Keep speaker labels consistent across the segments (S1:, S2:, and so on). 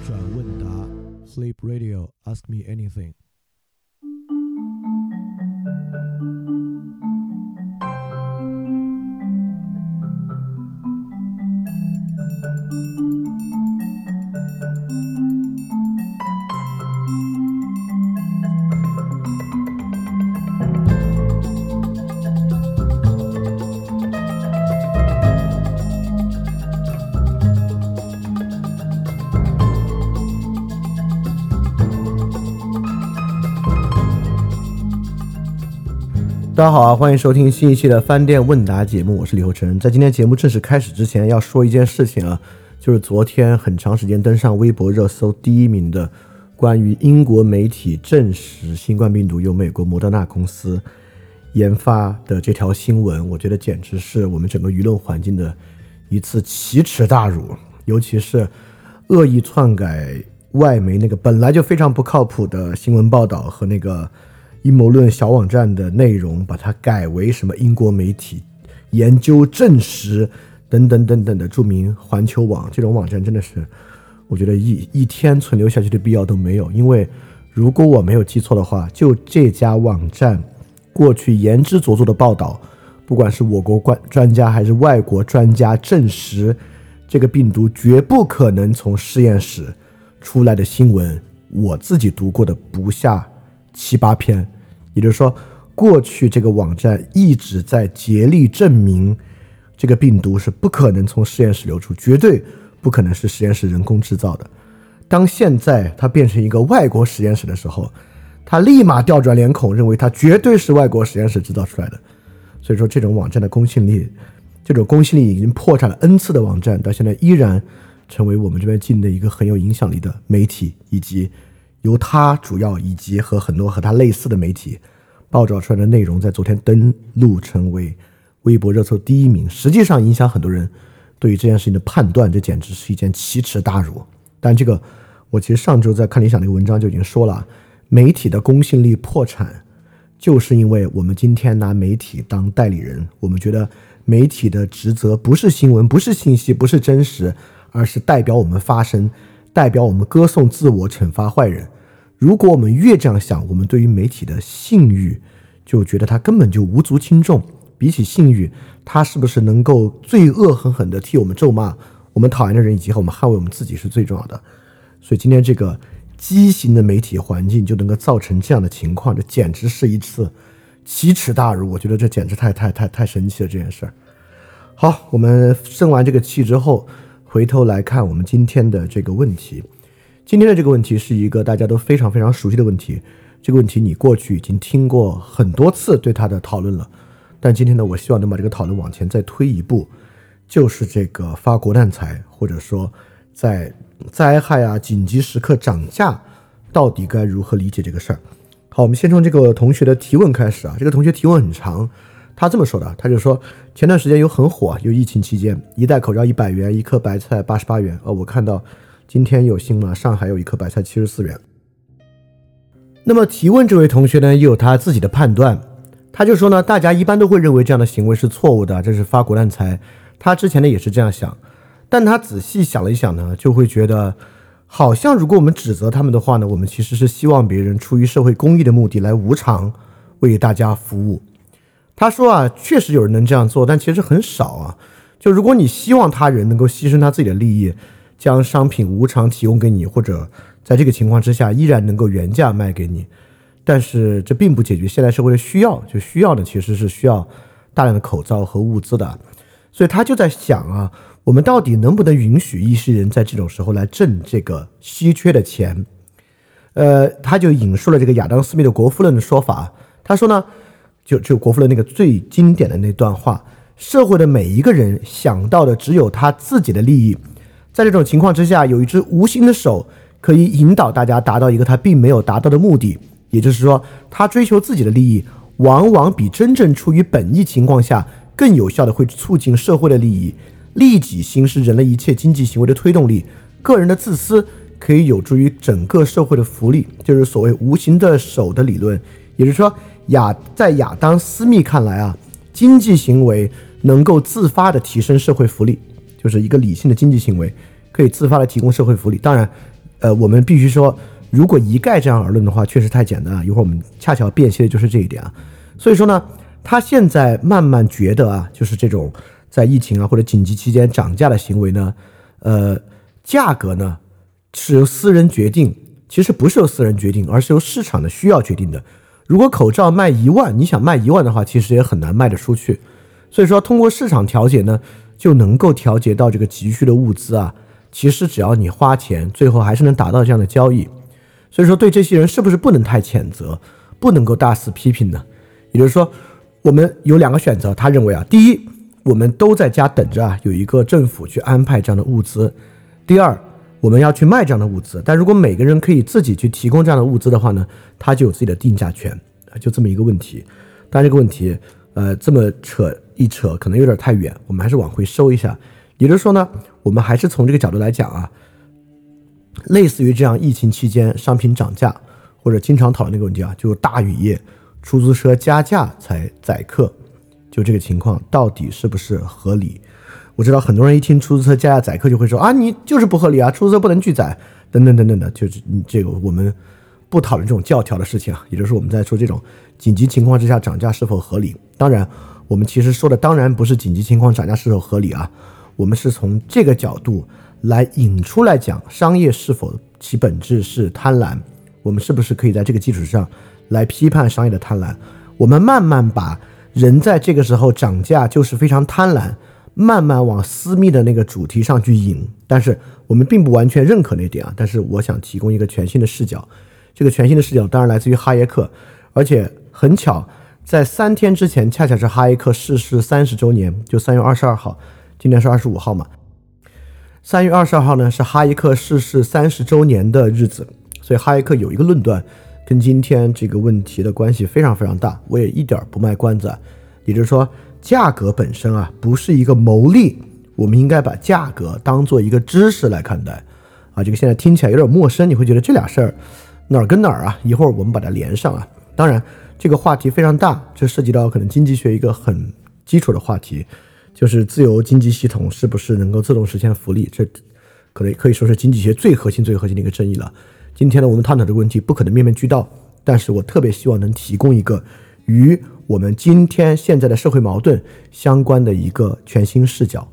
S1: 转问答，Sleep Radio，Ask me anything。
S2: 大家好啊，欢迎收听新一期的饭店问答节目，我是李厚成。在今天节目正式开始之前，要说一件事情啊，就是昨天很长时间登上微博热搜第一名的关于英国媒体证实新冠病毒由美国莫德纳公司研发的这条新闻，我觉得简直是我们整个舆论环境的一次奇耻大辱，尤其是恶意篡改外媒那个本来就非常不靠谱的新闻报道和那个。阴谋论小网站的内容，把它改为什么英国媒体研究证实等等等等的著名环球网这种网站，真的是我觉得一一天存留下去的必要都没有。因为如果我没有记错的话，就这家网站过去言之凿凿的报道，不管是我国专专家还是外国专家证实这个病毒绝不可能从实验室出来的新闻，我自己读过的不下。七八篇，也就是说，过去这个网站一直在竭力证明，这个病毒是不可能从实验室流出，绝对不可能是实验室人工制造的。当现在它变成一个外国实验室的时候，他立马调转脸孔，认为它绝对是外国实验室制造出来的。所以说，这种网站的公信力，这种公信力已经破产了 N 次的网站，到现在依然成为我们这边境内一个很有影响力的媒体以及。由他主要以及和很多和他类似的媒体报道出来的内容，在昨天登录成为微博热搜第一名，实际上影响很多人对于这件事情的判断，这简直是一件奇耻大辱。但这个，我其实上周在看理想那个文章就已经说了，媒体的公信力破产，就是因为我们今天拿媒体当代理人，我们觉得媒体的职责不是新闻，不是信息，不是真实，而是代表我们发声。代表我们歌颂自我，惩罚坏人。如果我们越这样想，我们对于媒体的信誉就觉得它根本就无足轻重。比起信誉，它是不是能够最恶狠狠地替我们咒骂我们讨厌的人，以及和我们捍卫我们自己是最重要的。所以今天这个畸形的媒体环境就能够造成这样的情况，这简直是一次奇耻大辱。我觉得这简直太太太太神奇了这件事儿。好，我们生完这个气之后。回头来看我们今天的这个问题，今天的这个问题是一个大家都非常非常熟悉的问题。这个问题你过去已经听过很多次对它的讨论了，但今天呢，我希望能把这个讨论往前再推一步，就是这个发国难财，或者说在灾害啊紧急时刻涨价，到底该如何理解这个事儿？好，我们先从这个同学的提问开始啊，这个同学提问很长。他这么说的，他就说前段时间有很火，有疫情期间一袋口罩一百元，一颗白菜八十八元。哦，我看到今天有新闻，上海有一颗白菜七十四元。那么提问这位同学呢，也有他自己的判断，他就说呢，大家一般都会认为这样的行为是错误的，这是发国难财。他之前呢也是这样想，但他仔细想了一想呢，就会觉得好像如果我们指责他们的话呢，我们其实是希望别人出于社会公益的目的来无偿为大家服务。他说啊，确实有人能这样做，但其实很少啊。就如果你希望他人能够牺牲他自己的利益，将商品无偿提供给你，或者在这个情况之下依然能够原价卖给你，但是这并不解决现代社会的需要。就需要的其实是需要大量的口罩和物资的。所以他就在想啊，我们到底能不能允许一些人在这种时候来挣这个稀缺的钱？呃，他就引述了这个亚当·斯密的国富论的说法，他说呢。就就国富的那个最经典的那段话，社会的每一个人想到的只有他自己的利益，在这种情况之下，有一只无形的手可以引导大家达到一个他并没有达到的目的，也就是说，他追求自己的利益，往往比真正出于本意情况下更有效的会促进社会的利益。利己心是人类一切经济行为的推动力，个人的自私可以有助于整个社会的福利，就是所谓无形的手的理论，也就是说。亚在亚当·斯密看来啊，经济行为能够自发的提升社会福利，就是一个理性的经济行为，可以自发的提供社会福利。当然，呃，我们必须说，如果一概这样而论的话，确实太简单了。一会儿我们恰巧辨析的就是这一点啊。所以说呢，他现在慢慢觉得啊，就是这种在疫情啊或者紧急期间涨价的行为呢，呃，价格呢是由私人决定，其实不是由私人决定，而是由市场的需要决定的。如果口罩卖一万，你想卖一万的话，其实也很难卖得出去。所以说，通过市场调节呢，就能够调节到这个急需的物资啊。其实只要你花钱，最后还是能达到这样的交易。所以说，对这些人是不是不能太谴责，不能够大肆批评呢？也就是说，我们有两个选择。他认为啊，第一，我们都在家等着啊，有一个政府去安排这样的物资；第二，我们要去卖这样的物资。但如果每个人可以自己去提供这样的物资的话呢，他就有自己的定价权啊，就这么一个问题。但这个问题，呃，这么扯一扯，可能有点太远，我们还是往回收一下。也就是说呢，我们还是从这个角度来讲啊，类似于这样疫情期间商品涨价，或者经常讨论那个问题啊，就是大雨夜。出租车加价才载客，就这个情况到底是不是合理？我知道很多人一听出租车加价载客就会说啊，你就是不合理啊，出租车不能拒载等等等等的，就是你这个我们不讨论这种教条的事情啊，也就是我们在说这种紧急情况之下涨价是否合理。当然，我们其实说的当然不是紧急情况涨价是否合理啊，我们是从这个角度来引出来讲商业是否其本质是贪婪，我们是不是可以在这个基础上。来批判商业的贪婪，我们慢慢把人在这个时候涨价就是非常贪婪，慢慢往私密的那个主题上去引。但是我们并不完全认可那点啊。但是我想提供一个全新的视角，这个全新的视角当然来自于哈耶克，而且很巧，在三天之前恰恰是哈耶克逝世三十周年，就三月二十二号，今天是二十五号嘛。三月二十二号呢是哈耶克逝世三十周年的日子，所以哈耶克有一个论断。跟今天这个问题的关系非常非常大，我也一点不卖关子。也就是说，价格本身啊不是一个牟利，我们应该把价格当做一个知识来看待。啊，这个现在听起来有点陌生，你会觉得这俩事儿哪儿跟哪儿啊？一会儿我们把它连上啊。当然，这个话题非常大，这涉及到可能经济学一个很基础的话题，就是自由经济系统是不是能够自动实现福利？这可能可以说是经济学最核心、最核心的一个争议了。今天呢，我们探讨这个问题不可能面面俱到，但是我特别希望能提供一个与我们今天现在的社会矛盾相关的一个全新视角。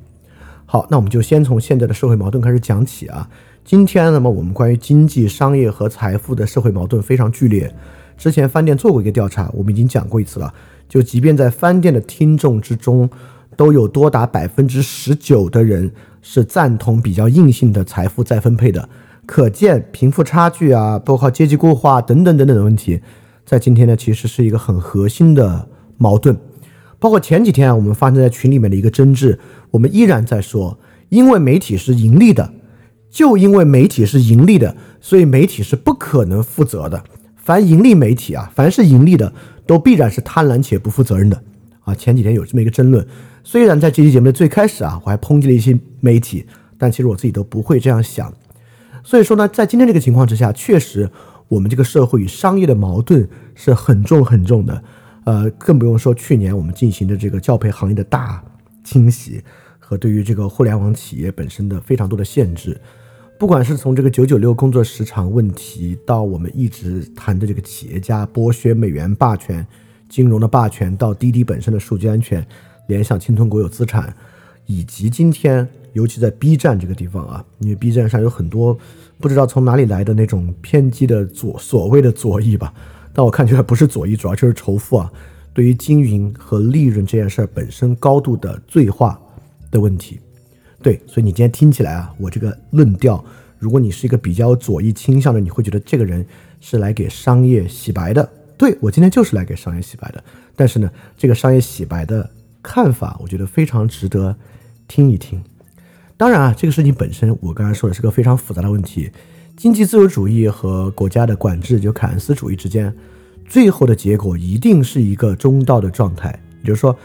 S2: 好，那我们就先从现在的社会矛盾开始讲起啊。今天，那么我们关于经济、商业和财富的社会矛盾非常剧烈。之前饭店做过一个调查，我们已经讲过一次了。就即便在饭店的听众之中，都有多达百分之十九的人是赞同比较硬性的财富再分配的。可见贫富差距啊，包括阶级固化等等等等的问题，在今天呢，其实是一个很核心的矛盾。包括前几天啊，我们发生在群里面的一个争执，我们依然在说，因为媒体是盈利的，就因为媒体是盈利的，所以媒体是不可能负责的。凡盈利媒体啊，凡是盈利的，都必然是贪婪且不负责任的啊。前几天有这么一个争论，虽然在这期节目的最开始啊，我还抨击了一些媒体，但其实我自己都不会这样想。所以说呢，在今天这个情况之下，确实我们这个社会与商业的矛盾是很重很重的，呃，更不用说去年我们进行的这个教培行业的大清洗和对于这个互联网企业本身的非常多的限制，不管是从这个九九六工作时长问题，到我们一直谈的这个企业家剥削美元霸权、金融的霸权，到滴滴本身的数据安全、联想、侵吞国有资产，以及今天。尤其在 B 站这个地方啊，因为 B 站上有很多不知道从哪里来的那种偏激的左所谓的左翼吧，但我看起来不是左翼，主要就是仇富啊。对于经营和利润这件事儿本身高度的罪化的问题，对，所以你今天听起来啊，我这个论调，如果你是一个比较左翼倾向的，你会觉得这个人是来给商业洗白的。对我今天就是来给商业洗白的，但是呢，这个商业洗白的看法，我觉得非常值得听一听。当然啊，这个事情本身，我刚才说的是个非常复杂的问题。经济自由主义和国家的管制，就凯恩斯主义之间，最后的结果一定是一个中道的状态。也就是说，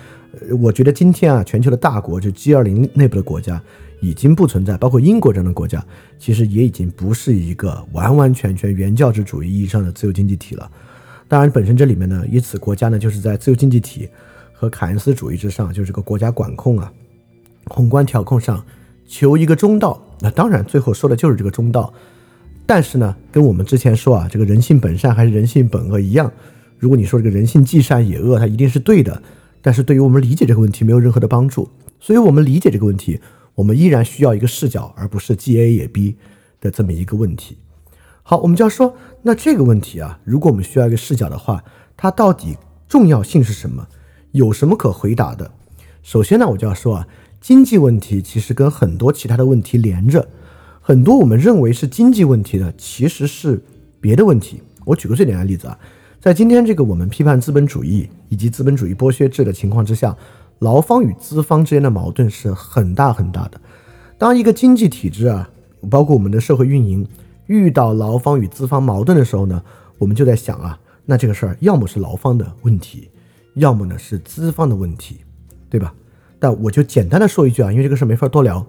S2: 我觉得今天啊，全球的大国，就 G 二零内部的国家，已经不存在，包括英国这样的国家，其实也已经不是一个完完全全原教旨主义意义上的自由经济体了。当然，本身这里面呢，以此国家呢，就是在自由经济体和凯恩斯主义之上，就是这个国家管控啊、宏观调控上。求一个中道，那当然最后说的就是这个中道。但是呢，跟我们之前说啊，这个人性本善还是人性本恶一样，如果你说这个人性既善也恶，它一定是对的，但是对于我们理解这个问题没有任何的帮助。所以，我们理解这个问题，我们依然需要一个视角，而不是既 A 也 B 的这么一个问题。好，我们就要说，那这个问题啊，如果我们需要一个视角的话，它到底重要性是什么？有什么可回答的？首先呢，我就要说啊，经济问题其实跟很多其他的问题连着，很多我们认为是经济问题的，其实是别的问题。我举个最简单的例子啊，在今天这个我们批判资本主义以及资本主义剥削制的情况之下，劳方与资方之间的矛盾是很大很大的。当一个经济体制啊，包括我们的社会运营遇到劳方与资方矛盾的时候呢，我们就在想啊，那这个事儿要么是劳方的问题，要么呢是资方的问题。对吧？但我就简单的说一句啊，因为这个事没法多聊，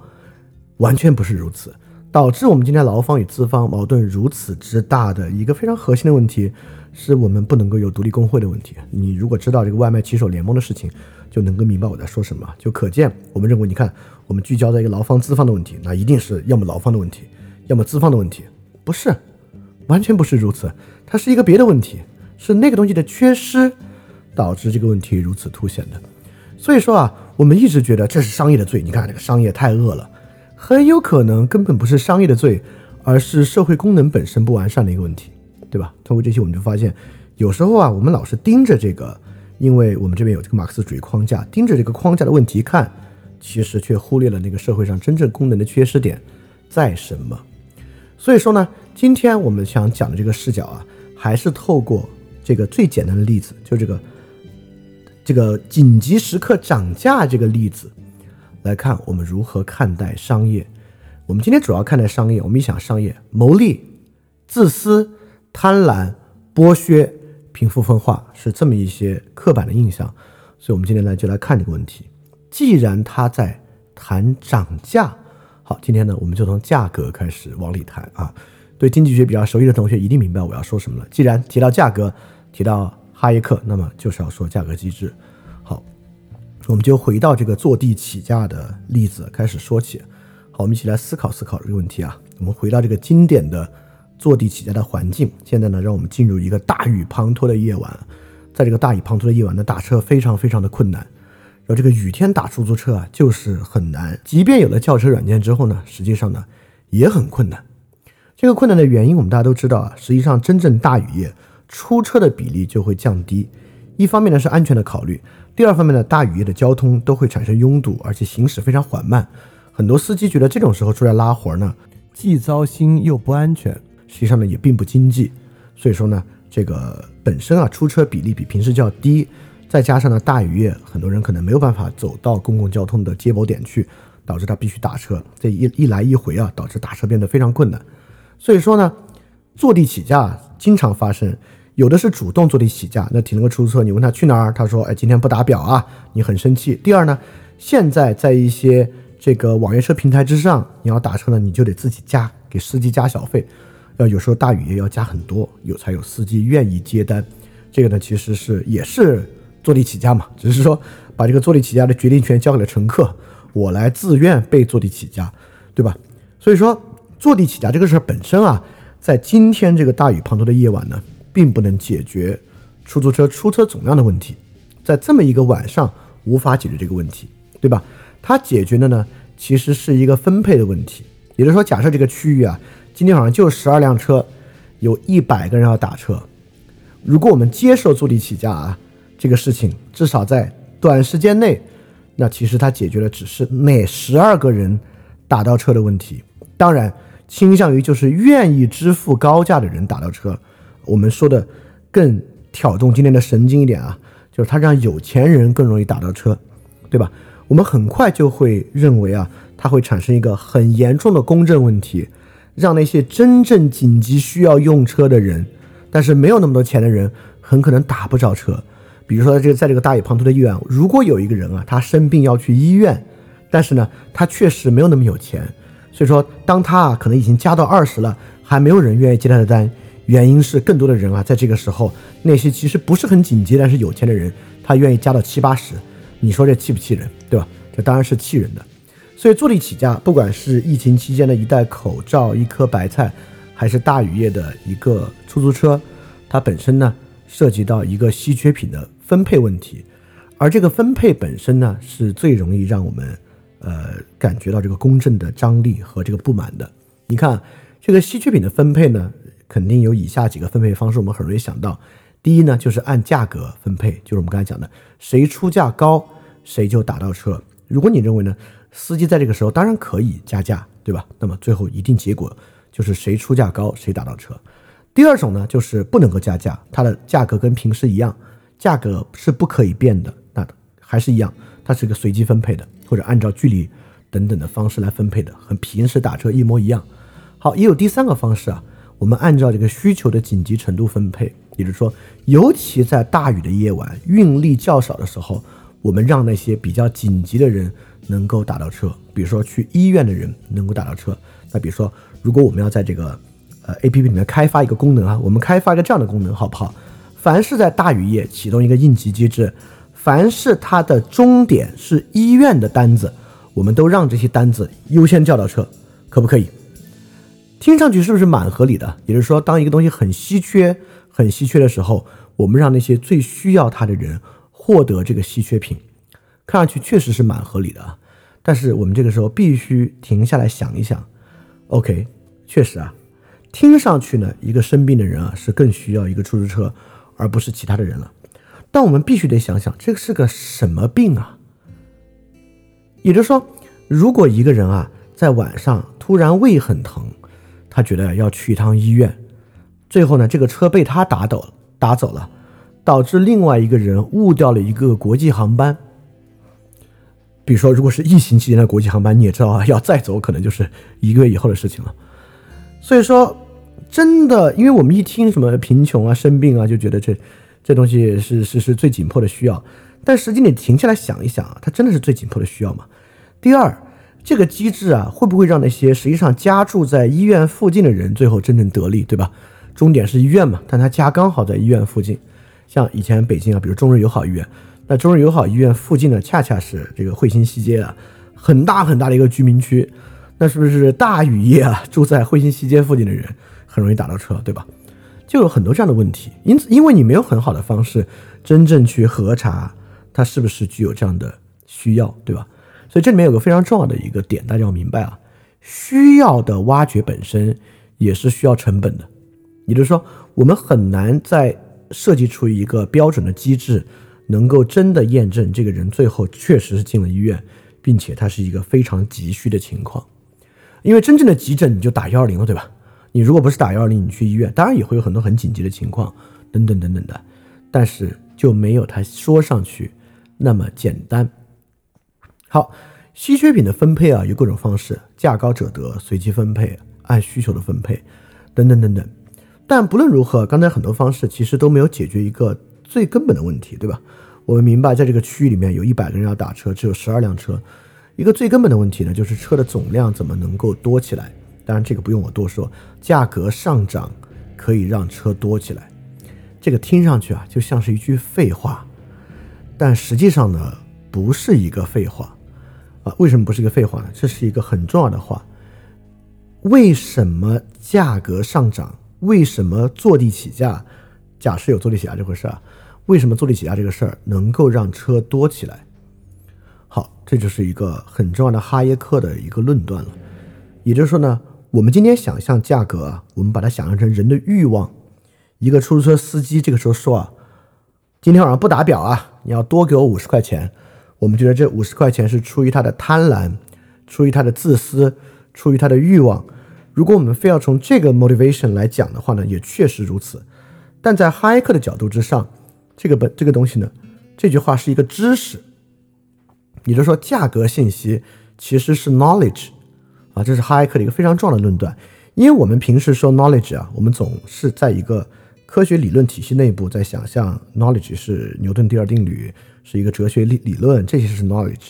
S2: 完全不是如此。导致我们今天劳方与资方矛盾如此之大的一个非常核心的问题，是我们不能够有独立工会的问题。你如果知道这个外卖骑手联盟的事情，就能够明白我在说什么。就可见，我们认为，你看，我们聚焦在一个劳方资方的问题，那一定是要么劳方的问题，要么资方的问题，不是，完全不是如此。它是一个别的问题，是那个东西的缺失导致这个问题如此凸显的。所以说啊，我们一直觉得这是商业的罪。你看这个商业太恶了，很有可能根本不是商业的罪，而是社会功能本身不完善的一个问题，对吧？通过这些，我们就发现，有时候啊，我们老是盯着这个，因为我们这边有这个马克思主义框架，盯着这个框架的问题看，其实却忽略了那个社会上真正功能的缺失点在什么。所以说呢，今天我们想讲的这个视角啊，还是透过这个最简单的例子，就这个。这个紧急时刻涨价这个例子来看，我们如何看待商业？我们今天主要看待商业。我们一想，商业牟利、自私、贪婪、剥削、贫富分化，是这么一些刻板的印象。所以，我们今天呢就来看这个问题。既然他在谈涨价，好，今天呢我们就从价格开始往里谈啊。对经济学比较熟悉的同学一定明白我要说什么了。既然提到价格，提到。哈耶克，那么就是要说价格机制。好，我们就回到这个坐地起价的例子开始说起。好，我们一起来思考思考这个问题啊。我们回到这个经典的坐地起价的环境。现在呢，让我们进入一个大雨滂沱的夜晚。在这个大雨滂沱的夜晚呢，打车非常非常的困难。然后这个雨天打出租车啊，就是很难。即便有了叫车软件之后呢，实际上呢也很困难。这个困难的原因，我们大家都知道啊。实际上，真正大雨夜。出车的比例就会降低，一方面呢是安全的考虑，第二方面呢大雨夜的交通都会产生拥堵，而且行驶非常缓慢。很多司机觉得这种时候出来拉活儿呢，既糟心又不安全，实际上呢也并不经济。所以说呢，这个本身啊出车比例比平时较低，再加上呢大雨夜很多人可能没有办法走到公共交通的接驳点去，导致他必须打车。这一一来一回啊，导致打车变得非常困难。所以说呢，坐地起价经常发生。有的是主动坐地起价，那停了个出租车，你问他去哪儿，他说：“哎，今天不打表啊。”你很生气。第二呢，现在在一些这个网约车平台之上，你要打车呢，你就得自己加，给司机加小费，要有时候大雨也要加很多，有才有司机愿意接单。这个呢，其实是也是坐地起价嘛，只是说把这个坐地起价的决定权交给了乘客，我来自愿被坐地起价，对吧？所以说坐地起价这个事儿本身啊，在今天这个大雨滂沱的夜晚呢。并不能解决出租车出车总量的问题，在这么一个晚上无法解决这个问题，对吧？它解决的呢，其实是一个分配的问题。也就是说，假设这个区域啊，今天晚上就十二辆车，有一百个人要打车。如果我们接受坐地起价啊，这个事情至少在短时间内，那其实它解决的只是那十二个人打到车的问题。当然，倾向于就是愿意支付高价的人打到车。我们说的更挑动今天的神经一点啊，就是它让有钱人更容易打到车，对吧？我们很快就会认为啊，它会产生一个很严重的公正问题，让那些真正紧急需要用车的人，但是没有那么多钱的人，很可能打不着车。比如说，这个在这个大雨滂沱的医院，如果有一个人啊，他生病要去医院，但是呢，他确实没有那么有钱，所以说，当他啊可能已经加到二十了，还没有人愿意接他的单。原因是更多的人啊，在这个时候，那些其实不是很紧急但是有钱的人，他愿意加到七八十，你说这气不气人，对吧？这当然是气人的。所以坐地起价，不管是疫情期间的一袋口罩、一颗白菜，还是大雨夜的一个出租车，它本身呢涉及到一个稀缺品的分配问题，而这个分配本身呢是最容易让我们呃感觉到这个公正的张力和这个不满的。你看这个稀缺品的分配呢，肯定有以下几个分配方式，我们很容易想到。第一呢，就是按价格分配，就是我们刚才讲的，谁出价高，谁就打到车。如果你认为呢，司机在这个时候当然可以加价，对吧？那么最后一定结果就是谁出价高，谁打到车。第二种呢，就是不能够加价，它的价格跟平时一样，价格是不可以变的，那还是一样，它是一个随机分配的，或者按照距离等等的方式来分配的，和平时打车一模一样。好，也有第三个方式啊，我们按照这个需求的紧急程度分配。也就是说，尤其在大雨的夜晚，运力较少的时候，我们让那些比较紧急的人能够打到车，比如说去医院的人能够打到车。那比如说，如果我们要在这个呃 A P P 里面开发一个功能啊，我们开发一个这样的功能，好不好？凡是在大雨夜启动一个应急机制，凡是它的终点是医院的单子，我们都让这些单子优先叫到车，可不可以？听上去是不是蛮合理的？也就是说，当一个东西很稀缺。很稀缺的时候，我们让那些最需要它的人获得这个稀缺品，看上去确实是蛮合理的啊。但是我们这个时候必须停下来想一想，OK，确实啊，听上去呢，一个生病的人啊是更需要一个出租车，而不是其他的人了。但我们必须得想想，这是个什么病啊？也就是说，如果一个人啊在晚上突然胃很疼，他觉得要去一趟医院。最后呢，这个车被他打走打走了，导致另外一个人误掉了一个国际航班。比如说，如果是疫情期间的国际航班，你也知道啊，要再走可能就是一个月以后的事情了。所以说，真的，因为我们一听什么贫穷啊、生病啊，就觉得这这东西是是是最紧迫的需要。但实际你停下来想一想啊，它真的是最紧迫的需要吗？第二，这个机制啊，会不会让那些实际上家住在医院附近的人最后真正得利，对吧？终点是医院嘛，但他家刚好在医院附近，像以前北京啊，比如中日友好医院，那中日友好医院附近呢，恰恰是这个汇鑫西街啊，很大很大的一个居民区，那是不是大雨夜啊，住在汇鑫西街附近的人很容易打到车，对吧？就有很多这样的问题，因此，因为你没有很好的方式真正去核查他是不是具有这样的需要，对吧？所以这里面有个非常重要的一个点，大家要明白啊，需要的挖掘本身也是需要成本的。也就是说，我们很难再设计出一个标准的机制，能够真的验证这个人最后确实是进了医院，并且他是一个非常急需的情况。因为真正的急诊你就打幺二零了，对吧？你如果不是打幺二零，你去医院，当然也会有很多很紧急的情况，等等等等的，但是就没有他说上去那么简单。好，稀缺品的分配啊，有各种方式，价高者得，随机分配，按需求的分配，等等等等。但不论如何，刚才很多方式其实都没有解决一个最根本的问题，对吧？我们明白，在这个区域里面有一百个人要打车，只有十二辆车，一个最根本的问题呢，就是车的总量怎么能够多起来？当然，这个不用我多说，价格上涨可以让车多起来。这个听上去啊，就像是一句废话，但实际上呢，不是一个废话啊。为什么不是一个废话呢？这是一个很重要的话。为什么价格上涨？为什么坐地起价？假设有坐地起价这回事儿，为什么坐地起价这个事儿能够让车多起来？好，这就是一个很重要的哈耶克的一个论断了。也就是说呢，我们今天想象价格啊，我们把它想象成人的欲望。一个出租车司机这个时候说啊，今天晚上不打表啊，你要多给我五十块钱。我们觉得这五十块钱是出于他的贪婪，出于他的自私，出于他的欲望。如果我们非要从这个 motivation 来讲的话呢，也确实如此。但在哈耶克的角度之上，这个本这个东西呢，这句话是一个知识，也就是说，价格信息其实是 knowledge 啊，这是哈耶克的一个非常重要的论断。因为我们平时说 knowledge 啊，我们总是在一个科学理论体系内部在想象 knowledge 是牛顿第二定律，是一个哲学理理论，这些是 knowledge。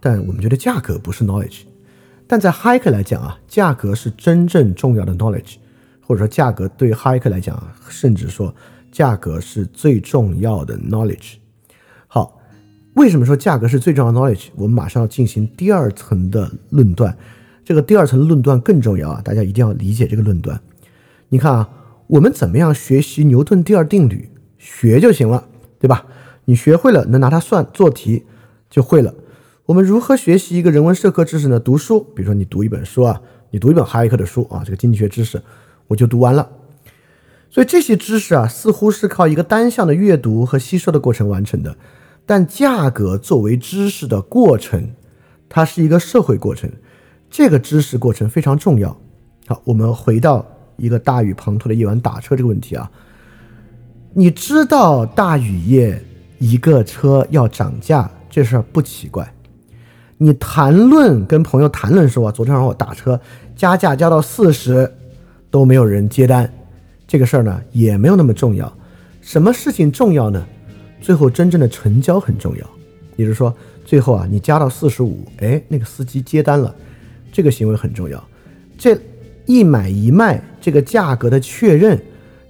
S2: 但我们觉得价格不是 knowledge。但在 Hike 来讲啊，价格是真正重要的 knowledge，或者说价格对 Hike 来讲，甚至说价格是最重要的 knowledge。好，为什么说价格是最重要的 knowledge？我们马上要进行第二层的论断。这个第二层论断更重要啊，大家一定要理解这个论断。你看啊，我们怎么样学习牛顿第二定律？学就行了，对吧？你学会了，能拿它算做题就会了。我们如何学习一个人文社科知识呢？读书，比如说你读一本书啊，你读一本哈耶克的书啊，这个经济学知识我就读完了。所以这些知识啊，似乎是靠一个单向的阅读和吸收的过程完成的。但价格作为知识的过程，它是一个社会过程，这个知识过程非常重要。好，我们回到一个大雨滂沱的夜晚打车这个问题啊，你知道大雨夜一个车要涨价这事儿不奇怪。你谈论跟朋友谈论说，昨天晚上我打车加价加到四十，都没有人接单，这个事儿呢也没有那么重要。什么事情重要呢？最后真正的成交很重要。也就是说，最后啊你加到四十五，哎，那个司机接单了，这个行为很重要。这一买一卖，这个价格的确认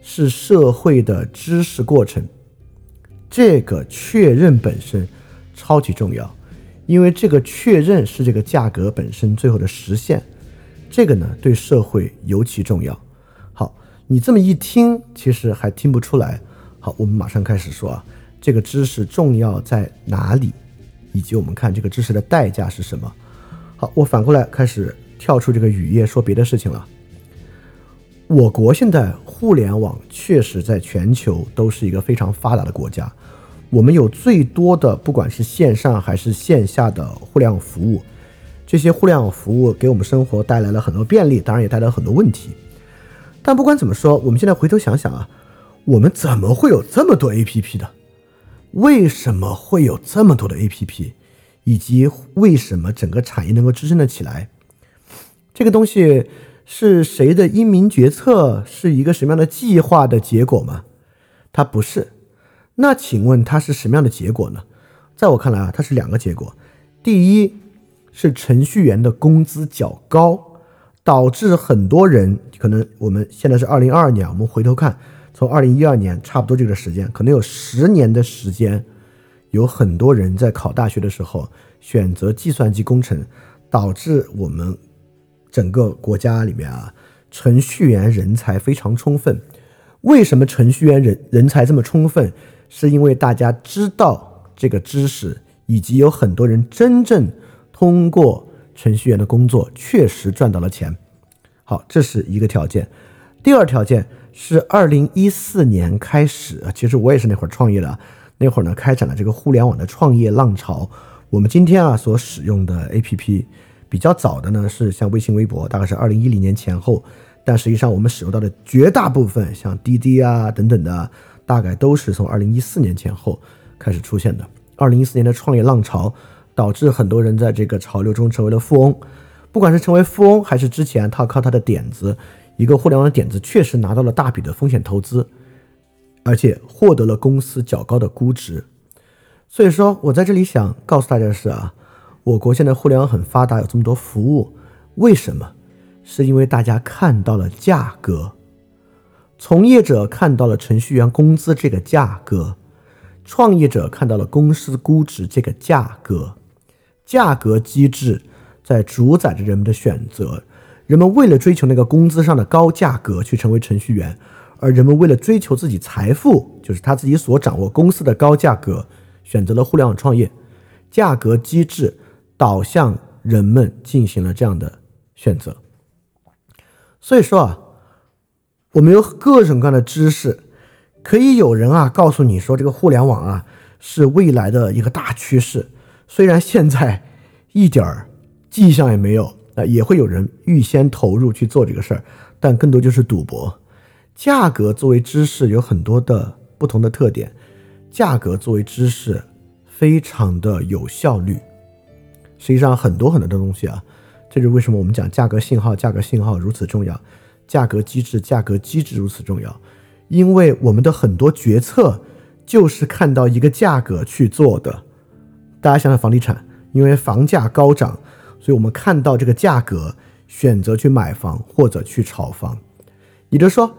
S2: 是社会的知识过程，这个确认本身超级重要。因为这个确认是这个价格本身最后的实现，这个呢对社会尤其重要。好，你这么一听，其实还听不出来。好，我们马上开始说啊，这个知识重要在哪里，以及我们看这个知识的代价是什么。好，我反过来开始跳出这个雨夜说别的事情了。我国现在互联网确实在全球都是一个非常发达的国家。我们有最多的，不管是线上还是线下的互联网服务，这些互联网服务给我们生活带来了很多便利，当然也带来很多问题。但不管怎么说，我们现在回头想想啊，我们怎么会有这么多 APP 的？为什么会有这么多的 APP？以及为什么整个产业能够支撑得起来？这个东西是谁的英明决策？是一个什么样的计划的结果吗？它不是。那请问它是什么样的结果呢？在我看来啊，它是两个结果。第一是程序员的工资较高，导致很多人可能我们现在是二零二二年，我们回头看，从二零一二年差不多这个时间，可能有十年的时间，有很多人在考大学的时候选择计算机工程，导致我们整个国家里面啊，程序员人才非常充分。为什么程序员人人才这么充分？是因为大家知道这个知识，以及有很多人真正通过程序员的工作确实赚到了钱。好，这是一个条件。第二条件是二零一四年开始，其实我也是那会儿创业的，那会儿呢开展了这个互联网的创业浪潮。我们今天啊所使用的 APP 比较早的呢是像微信、微博，大概是二零一零年前后，但实际上我们使用到的绝大部分像滴滴啊等等的。大概都是从二零一四年前后开始出现的。二零一四年的创业浪潮，导致很多人在这个潮流中成为了富翁。不管是成为富翁，还是之前他靠他的点子，一个互联网的点子，确实拿到了大笔的风险投资，而且获得了公司较高的估值。所以说我在这里想告诉大家的是啊，我国现在互联网很发达，有这么多服务，为什么？是因为大家看到了价格。从业者看到了程序员工资这个价格，创业者看到了公司估值这个价格，价格机制在主宰着人们的选择。人们为了追求那个工资上的高价格去成为程序员，而人们为了追求自己财富，就是他自己所掌握公司的高价格，选择了互联网创业。价格机制导向人们进行了这样的选择。所以说啊。我们有各种各样的知识，可以有人啊告诉你说这个互联网啊是未来的一个大趋势，虽然现在一点儿迹象也没有，啊也会有人预先投入去做这个事儿，但更多就是赌博。价格作为知识有很多的不同的特点，价格作为知识非常的有效率。实际上很多很多的东西啊，这是为什么我们讲价格信号，价格信号如此重要。价格机制，价格机制如此重要，因为我们的很多决策就是看到一个价格去做的。大家想想房地产，因为房价高涨，所以我们看到这个价格，选择去买房或者去炒房。也就是说，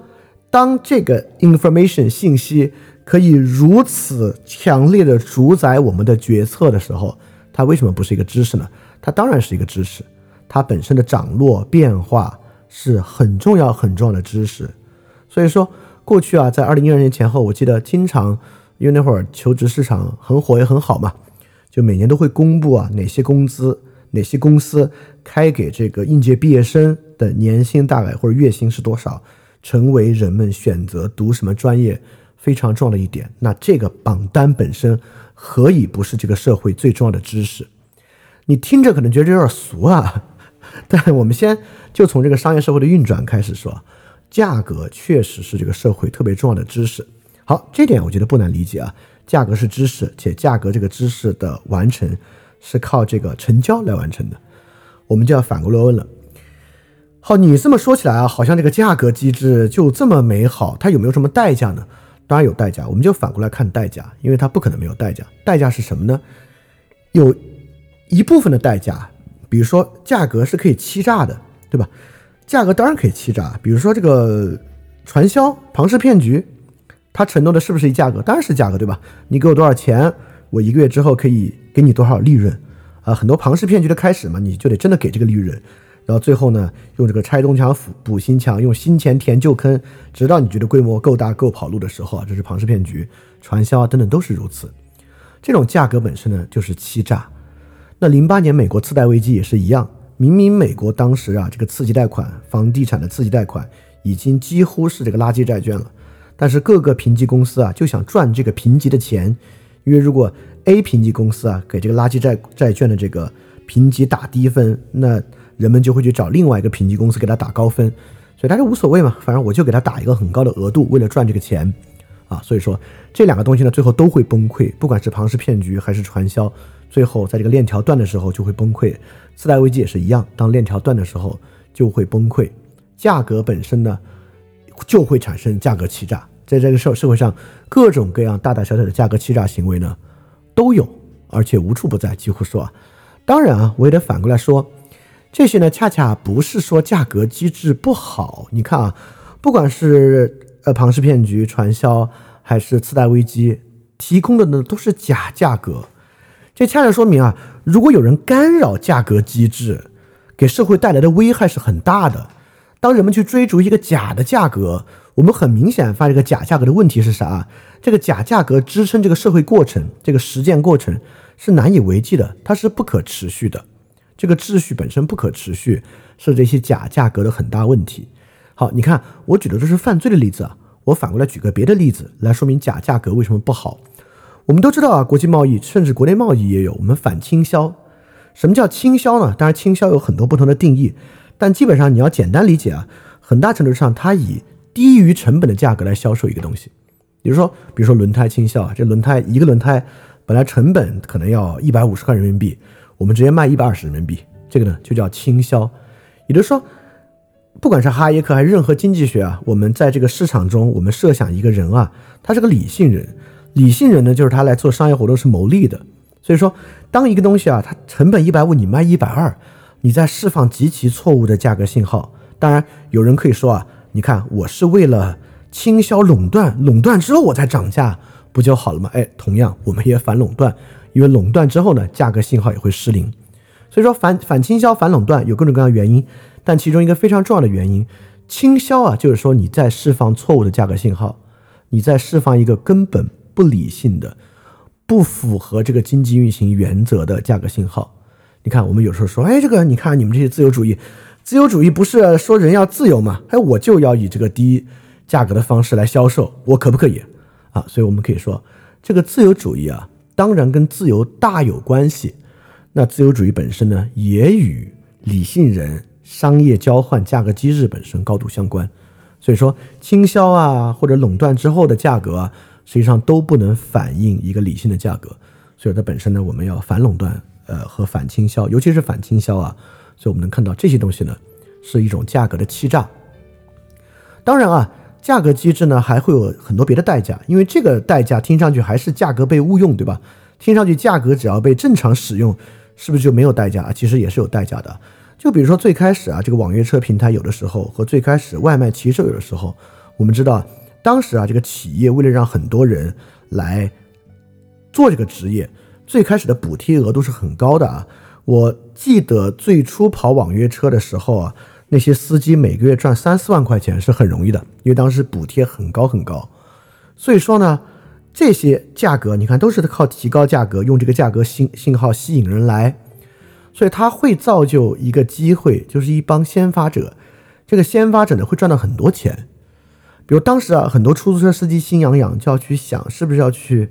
S2: 当这个 information 信息可以如此强烈的主宰我们的决策的时候，它为什么不是一个知识呢？它当然是一个知识，它本身的涨落变化。是很重要很重要的知识，所以说，过去啊，在二零一二年前后，我记得经常因为那会儿求职市场很火也很好嘛，就每年都会公布啊哪些工资、哪些公司开给这个应届毕业生的年薪大概或者月薪是多少，成为人们选择读什么专业非常重要的一点。那这个榜单本身何以不是这个社会最重要的知识？你听着可能觉得有点俗啊，但我们先就从这个商业社会的运转开始说。价格确实是这个社会特别重要的知识。好，这点我觉得不难理解啊。价格是知识，且价格这个知识的完成是靠这个成交来完成的。我们就要反过来问了。好，你这么说起来啊，好像这个价格机制就这么美好，它有没有什么代价呢？当然有代价。我们就反过来看代价，因为它不可能没有代价。代价是什么呢？有一部分的代价，比如说价格是可以欺诈的，对吧？价格当然可以欺诈，比如说这个传销庞氏骗局，他承诺的是不是一价格？当然是价格，对吧？你给我多少钱，我一个月之后可以给你多少利润啊？很多庞氏骗局的开始嘛，你就得真的给这个利润，然后最后呢，用这个拆东墙补补新墙，用新钱填旧坑，直到你觉得规模够大够跑路的时候啊，这是庞氏骗局、传销啊等等都是如此。这种价格本身呢就是欺诈。那零八年美国次贷危机也是一样。明明美国当时啊，这个刺激贷款、房地产的刺激贷款已经几乎是这个垃圾债券了，但是各个评级公司啊就想赚这个评级的钱，因为如果 A 评级公司啊给这个垃圾债债券的这个评级打低分，那人们就会去找另外一个评级公司给他打高分，所以大家无所谓嘛，反正我就给他打一个很高的额度，为了赚这个钱。啊，所以说这两个东西呢最后都会崩溃，不管是庞氏骗局还是传销。最后，在这个链条断的时候就会崩溃，次贷危机也是一样，当链条断的时候就会崩溃，价格本身呢就会产生价格欺诈，在这个社社会上，各种各样大大小小的价格欺诈行为呢都有，而且无处不在，几乎说。啊，当然啊，我也得反过来说，这些呢恰恰不是说价格机制不好，你看啊，不管是呃庞氏骗局、传销还是次贷危机，提供的呢都是假价格。这恰恰说明啊，如果有人干扰价格机制，给社会带来的危害是很大的。当人们去追逐一个假的价格，我们很明显发现这个假价格的问题是啥？这个假价格支撑这个社会过程，这个实践过程是难以为继的，它是不可持续的。这个秩序本身不可持续，是这些假价格的很大问题。好，你看我举的都是犯罪的例子啊，我反过来举个别的例子来说明假价格为什么不好。我们都知道啊，国际贸易甚至国内贸易也有我们反倾销。什么叫倾销呢？当然，倾销有很多不同的定义，但基本上你要简单理解啊，很大程度上它以低于成本的价格来销售一个东西。比如说，比如说轮胎倾销啊，这轮胎一个轮胎本来成本可能要一百五十块人民币，我们直接卖一百二十人民币，这个呢就叫倾销。也就是说，不管是哈耶克还是任何经济学啊，我们在这个市场中，我们设想一个人啊，他是个理性人。理性人呢，就是他来做商业活动是牟利的，所以说，当一个东西啊，它成本一百五，你卖一百二，你在释放极其错误的价格信号。当然，有人可以说啊，你看我是为了倾销垄断，垄断之后我才涨价，不就好了吗？哎，同样我们也反垄断，因为垄断之后呢，价格信号也会失灵。所以说反反倾销、反垄断有各种各样的原因，但其中一个非常重要的原因，倾销啊，就是说你在释放错误的价格信号，你在释放一个根本。不理性的、不符合这个经济运行原则的价格信号。你看，我们有时候说，哎，这个你看你们这些自由主义，自由主义不是说人要自由吗？哎，我就要以这个低价格的方式来销售，我可不可以啊？所以我们可以说，这个自由主义啊，当然跟自由大有关系。那自由主义本身呢，也与理性人商业交换价格机制本身高度相关。所以说，倾销啊，或者垄断之后的价格啊。实际上都不能反映一个理性的价格，所以它本身呢，我们要反垄断，呃，和反倾销，尤其是反倾销啊。所以我们能看到这些东西呢，是一种价格的欺诈。当然啊，价格机制呢还会有很多别的代价，因为这个代价听上去还是价格被误用，对吧？听上去价格只要被正常使用，是不是就没有代价？其实也是有代价的。就比如说最开始啊，这个网约车平台有的时候和最开始外卖骑手有的时候，我们知道。当时啊，这个企业为了让很多人来做这个职业，最开始的补贴额度是很高的啊。我记得最初跑网约车的时候啊，那些司机每个月赚三四万块钱是很容易的，因为当时补贴很高很高。所以说呢，这些价格你看都是靠提高价格，用这个价格信信号吸引人来，所以它会造就一个机会，就是一帮先发者。这个先发者呢会赚到很多钱。比如当时啊，很多出租车司机心痒痒，就要去想是不是要去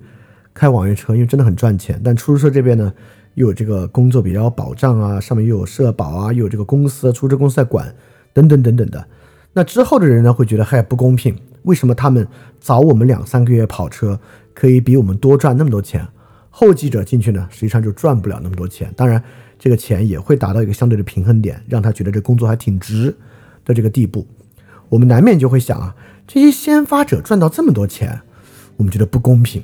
S2: 开网约车，因为真的很赚钱。但出租车这边呢，又有这个工作比较保障啊，上面又有社保啊，又有这个公司出租车公司在管，等等等等的。那之后的人呢，会觉得嗨不公平，为什么他们早我们两三个月跑车，可以比我们多赚那么多钱？后继者进去呢，实际上就赚不了那么多钱。当然，这个钱也会达到一个相对的平衡点，让他觉得这工作还挺值的这个地步。我们难免就会想啊。这些先发者赚到这么多钱，我们觉得不公平。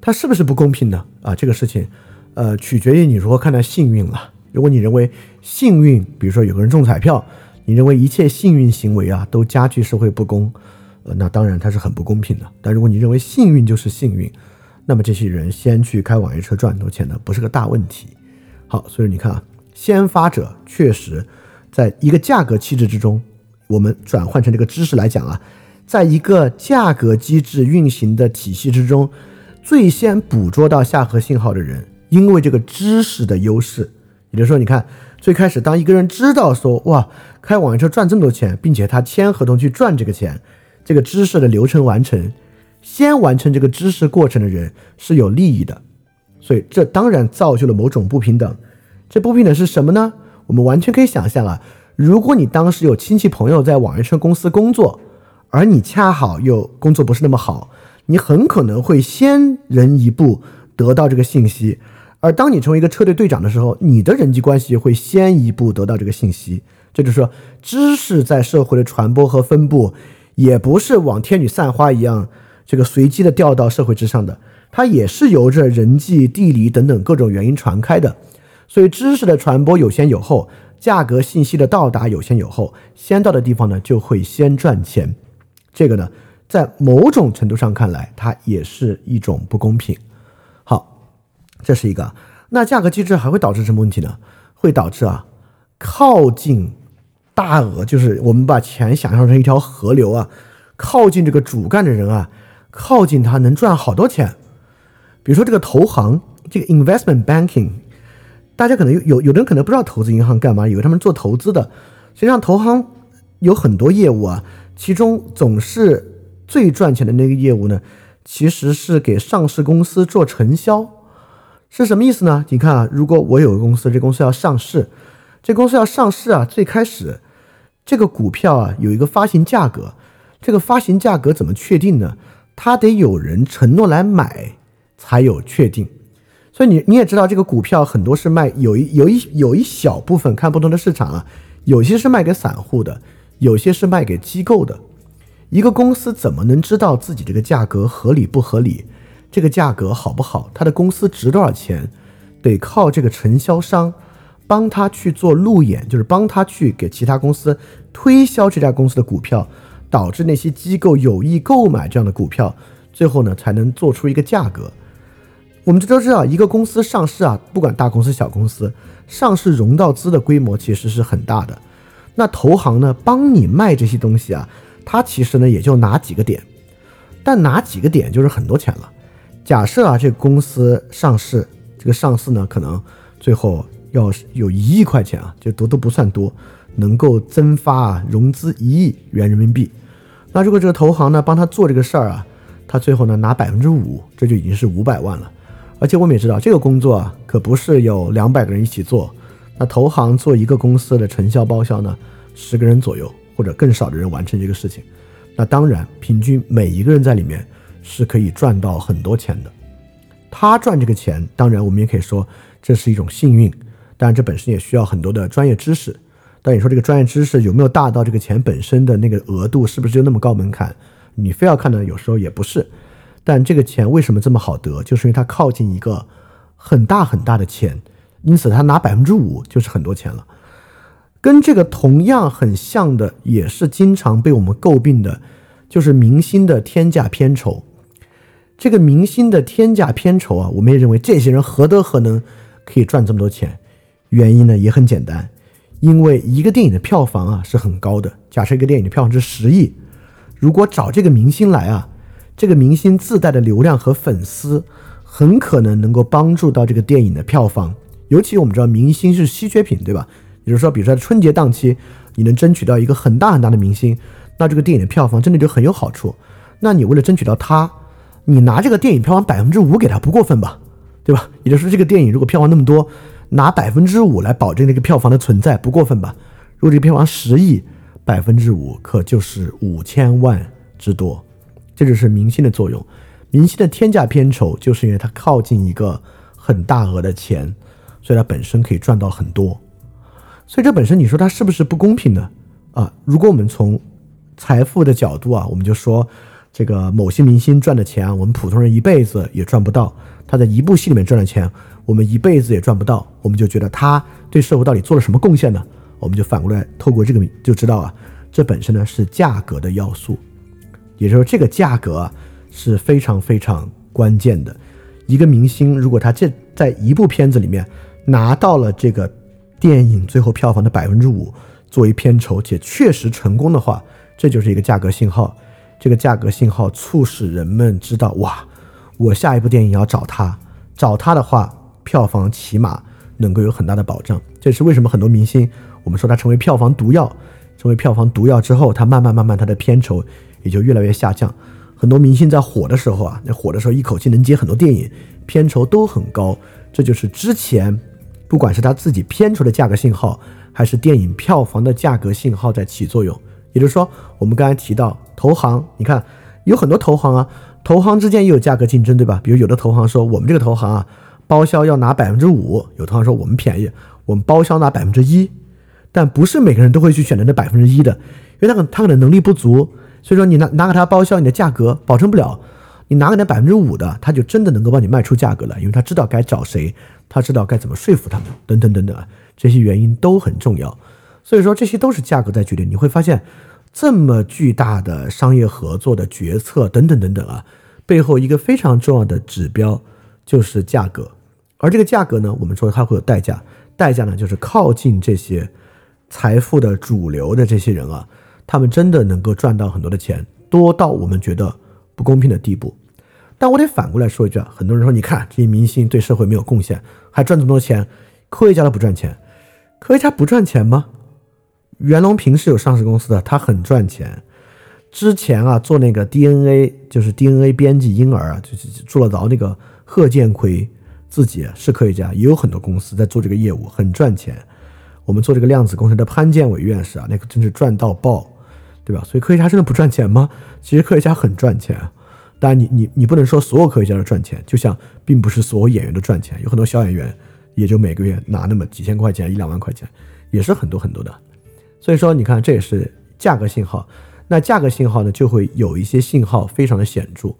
S2: 他是不是不公平呢？啊，这个事情，呃，取决于你如何看待幸运了。如果你认为幸运，比如说有个人中彩票，你认为一切幸运行为啊都加剧社会不公，呃，那当然它是很不公平的。但如果你认为幸运就是幸运，那么这些人先去开网约车赚很多钱呢，不是个大问题。好，所以你看啊，先发者确实在一个价格机制之中，我们转换成这个知识来讲啊。在一个价格机制运行的体系之中，最先捕捉到下颌信号的人，因为这个知识的优势，也就是说，你看，最开始当一个人知道说，哇，开网约车赚这么多钱，并且他签合同去赚这个钱，这个知识的流程完成，先完成这个知识过程的人是有利益的，所以这当然造就了某种不平等。这不平等是什么呢？我们完全可以想象啊，如果你当时有亲戚朋友在网约车公司工作。而你恰好又工作不是那么好，你很可能会先人一步得到这个信息。而当你成为一个车队队长的时候，你的人际关系会先一步得到这个信息。这就是说，知识在社会的传播和分布，也不是往天女散花一样，这个随机的掉到社会之上的，它也是由着人际、地理等等各种原因传开的。所以，知识的传播有先有后，价格信息的到达有先有后，先到的地方呢，就会先赚钱。这个呢，在某种程度上看来，它也是一种不公平。这是一个。那价格机制还会导致什么问题呢？会导致啊，靠近大额，就是我们把钱想象成一条河流啊，靠近这个主干的人啊，靠近他能赚好多钱。比如说这个投行，这个 investment banking，大家可能有有的人可能不知道投资银行干嘛，以为他们做投资的。实际上，投行有很多业务啊。其中总是最赚钱的那个业务呢，其实是给上市公司做承销，是什么意思呢？你看啊，如果我有个公司，这公司要上市，这公司要上市啊，最开始这个股票啊有一个发行价格，这个发行价格怎么确定呢？它得有人承诺来买才有确定。所以你你也知道，这个股票很多是卖有一有一有一小部分看不同的市场啊，有些是卖给散户的。有些是卖给机构的，一个公司怎么能知道自己这个价格合理不合理？这个价格好不好？他的公司值多少钱？得靠这个承销商帮他去做路演，就是帮他去给其他公司推销这家公司的股票，导致那些机构有意购买这样的股票，最后呢才能做出一个价格。我们这都知道，一个公司上市啊，不管大公司小公司，上市融到资的规模其实是很大的。那投行呢，帮你卖这些东西啊，它其实呢也就拿几个点，但拿几个点就是很多钱了。假设啊，这个公司上市，这个上市呢可能最后要有一亿块钱啊，就都都不算多，能够增发啊融资一亿元人民币。那如果这个投行呢帮他做这个事儿啊，他最后呢拿百分之五，这就已经是五百万了。而且我们也知道，这个工作啊可不是有两百个人一起做。那投行做一个公司的承销包销呢，十个人左右或者更少的人完成这个事情，那当然平均每一个人在里面是可以赚到很多钱的。他赚这个钱，当然我们也可以说这是一种幸运，但这本身也需要很多的专业知识。但你说这个专业知识有没有大到这个钱本身的那个额度是不是就那么高门槛？你非要看呢，有时候也不是。但这个钱为什么这么好得？就是因为它靠近一个很大很大的钱。因此，他拿百分之五就是很多钱了。跟这个同样很像的，也是经常被我们诟病的，就是明星的天价片酬。这个明星的天价片酬啊，我们也认为这些人何德何能可以赚这么多钱？原因呢也很简单，因为一个电影的票房啊是很高的。假设一个电影的票房是十亿，如果找这个明星来啊，这个明星自带的流量和粉丝，很可能能够帮助到这个电影的票房。尤其我们知道明星是稀缺品，对吧？也就是说，比如说在春节档期，你能争取到一个很大很大的明星，那这个电影的票房真的就很有好处。那你为了争取到他，你拿这个电影票房百分之五给他不过分吧？对吧？也就是说，这个电影如果票房那么多，拿百分之五来保证这个票房的存在不过分吧？如果这个票房十亿，百分之五可就是五千万之多，这就是明星的作用。明星的天价片酬就是因为它靠近一个很大额的钱，所以它本身可以赚到很多。所以这本身你说它是不是不公平呢？啊，如果我们从财富的角度啊，我们就说这个某些明星赚的钱，我们普通人一辈子也赚不到。他在一部戏里面赚的钱，我们一辈子也赚不到。我们就觉得他对社会到底做了什么贡献呢？我们就反过来透过这个就知道啊，这本身呢是价格的要素，也就是说这个价格是非常非常关键的。一个明星如果他这在一部片子里面拿到了这个。电影最后票房的百分之五作为片酬，且确实成功的话，这就是一个价格信号。这个价格信号促使人们知道，哇，我下一部电影要找他，找他的话，票房起码能够有很大的保障。这也是为什么很多明星，我们说他成为票房毒药，成为票房毒药之后，他慢慢慢慢他的片酬也就越来越下降。很多明星在火的时候啊，那火的时候一口气能接很多电影，片酬都很高。这就是之前。不管是他自己片酬的价格信号，还是电影票房的价格信号在起作用。也就是说，我们刚才提到投行，你看有很多投行啊，投行之间也有价格竞争，对吧？比如有的投行说我们这个投行啊，包销要拿百分之五；有投行说我们便宜，我们包销拿百分之一。但不是每个人都会去选择那百分之一的，因为他可他可能能力不足，所以说你拿拿给他包销，你的价格保证不了。你拿给他百分之五的，他就真的能够帮你卖出价格了，因为他知道该找谁。他知道该怎么说服他们，等等等等啊，这些原因都很重要。所以说，这些都是价格在决定。你会发现，这么巨大的商业合作的决策，等等等等啊，背后一个非常重要的指标就是价格。而这个价格呢，我们说它会有代价，代价呢就是靠近这些财富的主流的这些人啊，他们真的能够赚到很多的钱，多到我们觉得不公平的地步。但我得反过来说一句啊，很多人说，你看这些明星对社会没有贡献，还赚这么多钱，科学家都不赚钱，科学家不赚钱吗？袁隆平是有上市公司的，他很赚钱。之前啊，做那个 DNA 就是 DNA 编辑婴儿啊，就是做了着那个贺建奎自己是科学家，也有很多公司在做这个业务，很赚钱。我们做这个量子工程的潘建伟院士啊，那个真是赚到爆，对吧？所以科学家真的不赚钱吗？其实科学家很赚钱。当然，你你你不能说所有科学家都赚钱，就像并不是所有演员都赚钱，有很多小演员也就每个月拿那么几千块钱、一两万块钱，也是很多很多的。所以说，你看这也是价格信号。那价格信号呢，就会有一些信号非常的显著。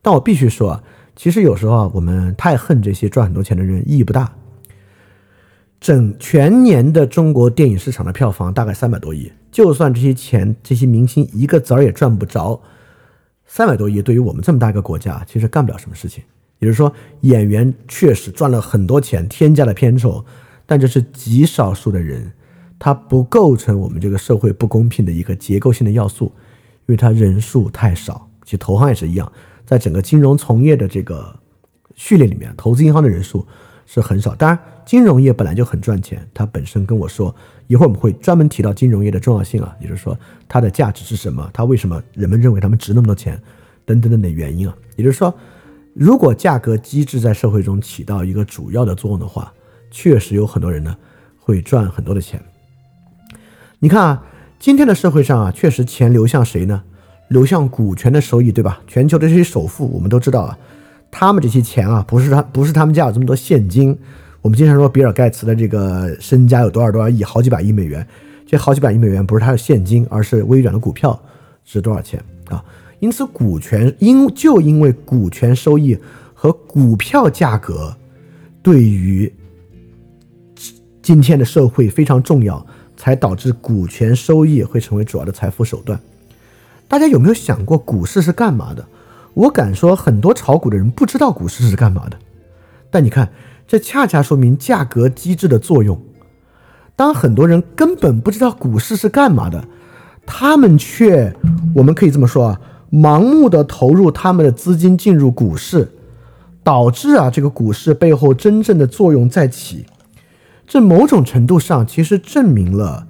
S2: 但我必须说啊，其实有时候啊，我们太恨这些赚很多钱的人，意义不大。整全年的中国电影市场的票房大概三百多亿，就算这些钱这些明星一个子儿也赚不着。三百多亿对于我们这么大一个国家，其实干不了什么事情。也就是说，演员确实赚了很多钱，天价的片酬，但这是极少数的人，它不构成我们这个社会不公平的一个结构性的要素，因为它人数太少。其实投行也是一样，在整个金融从业的这个序列里面，投资银行的人数是很少。当然，金融业本来就很赚钱，它本身跟我说。一会儿我们会专门提到金融业的重要性啊，也就是说它的价值是什么，它为什么人们认为他们值那么多钱，等等等等原因啊。也就是说，如果价格机制在社会中起到一个主要的作用的话，确实有很多人呢会赚很多的钱。你看啊，今天的社会上啊，确实钱流向谁呢？流向股权的收益，对吧？全球的这些首富，我们都知道啊，他们这些钱啊，不是他不是他们家有这么多现金。我们经常说比尔盖茨的这个身家有多少多少亿，好几百亿美元。这好几百亿美元不是他的现金，而是微软的股票值多少钱啊？因此，股权因就因为股权收益和股票价格对于今天的社会非常重要，才导致股权收益会成为主要的财富手段。大家有没有想过股市是干嘛的？我敢说，很多炒股的人不知道股市是干嘛的。但你看。这恰恰说明价格机制的作用。当很多人根本不知道股市是干嘛的，他们却，我们可以这么说啊，盲目的投入他们的资金进入股市，导致啊这个股市背后真正的作用在起。这某种程度上其实证明了，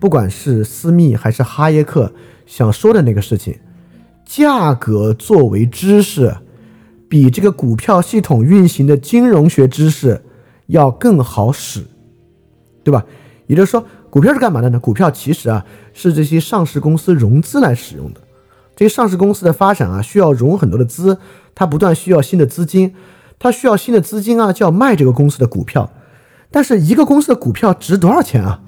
S2: 不管是斯密还是哈耶克想说的那个事情，价格作为知识，比这个股票系统运行的金融学知识要更好使，对吧？也就是说，股票是干嘛的呢？股票其实啊是这些上市公司融资来使用的。这些上市公司的发展啊需要融很多的资，它不断需要新的资金，它需要新的资金啊就要卖这个公司的股票。但是一个公司的股票值多少钱啊？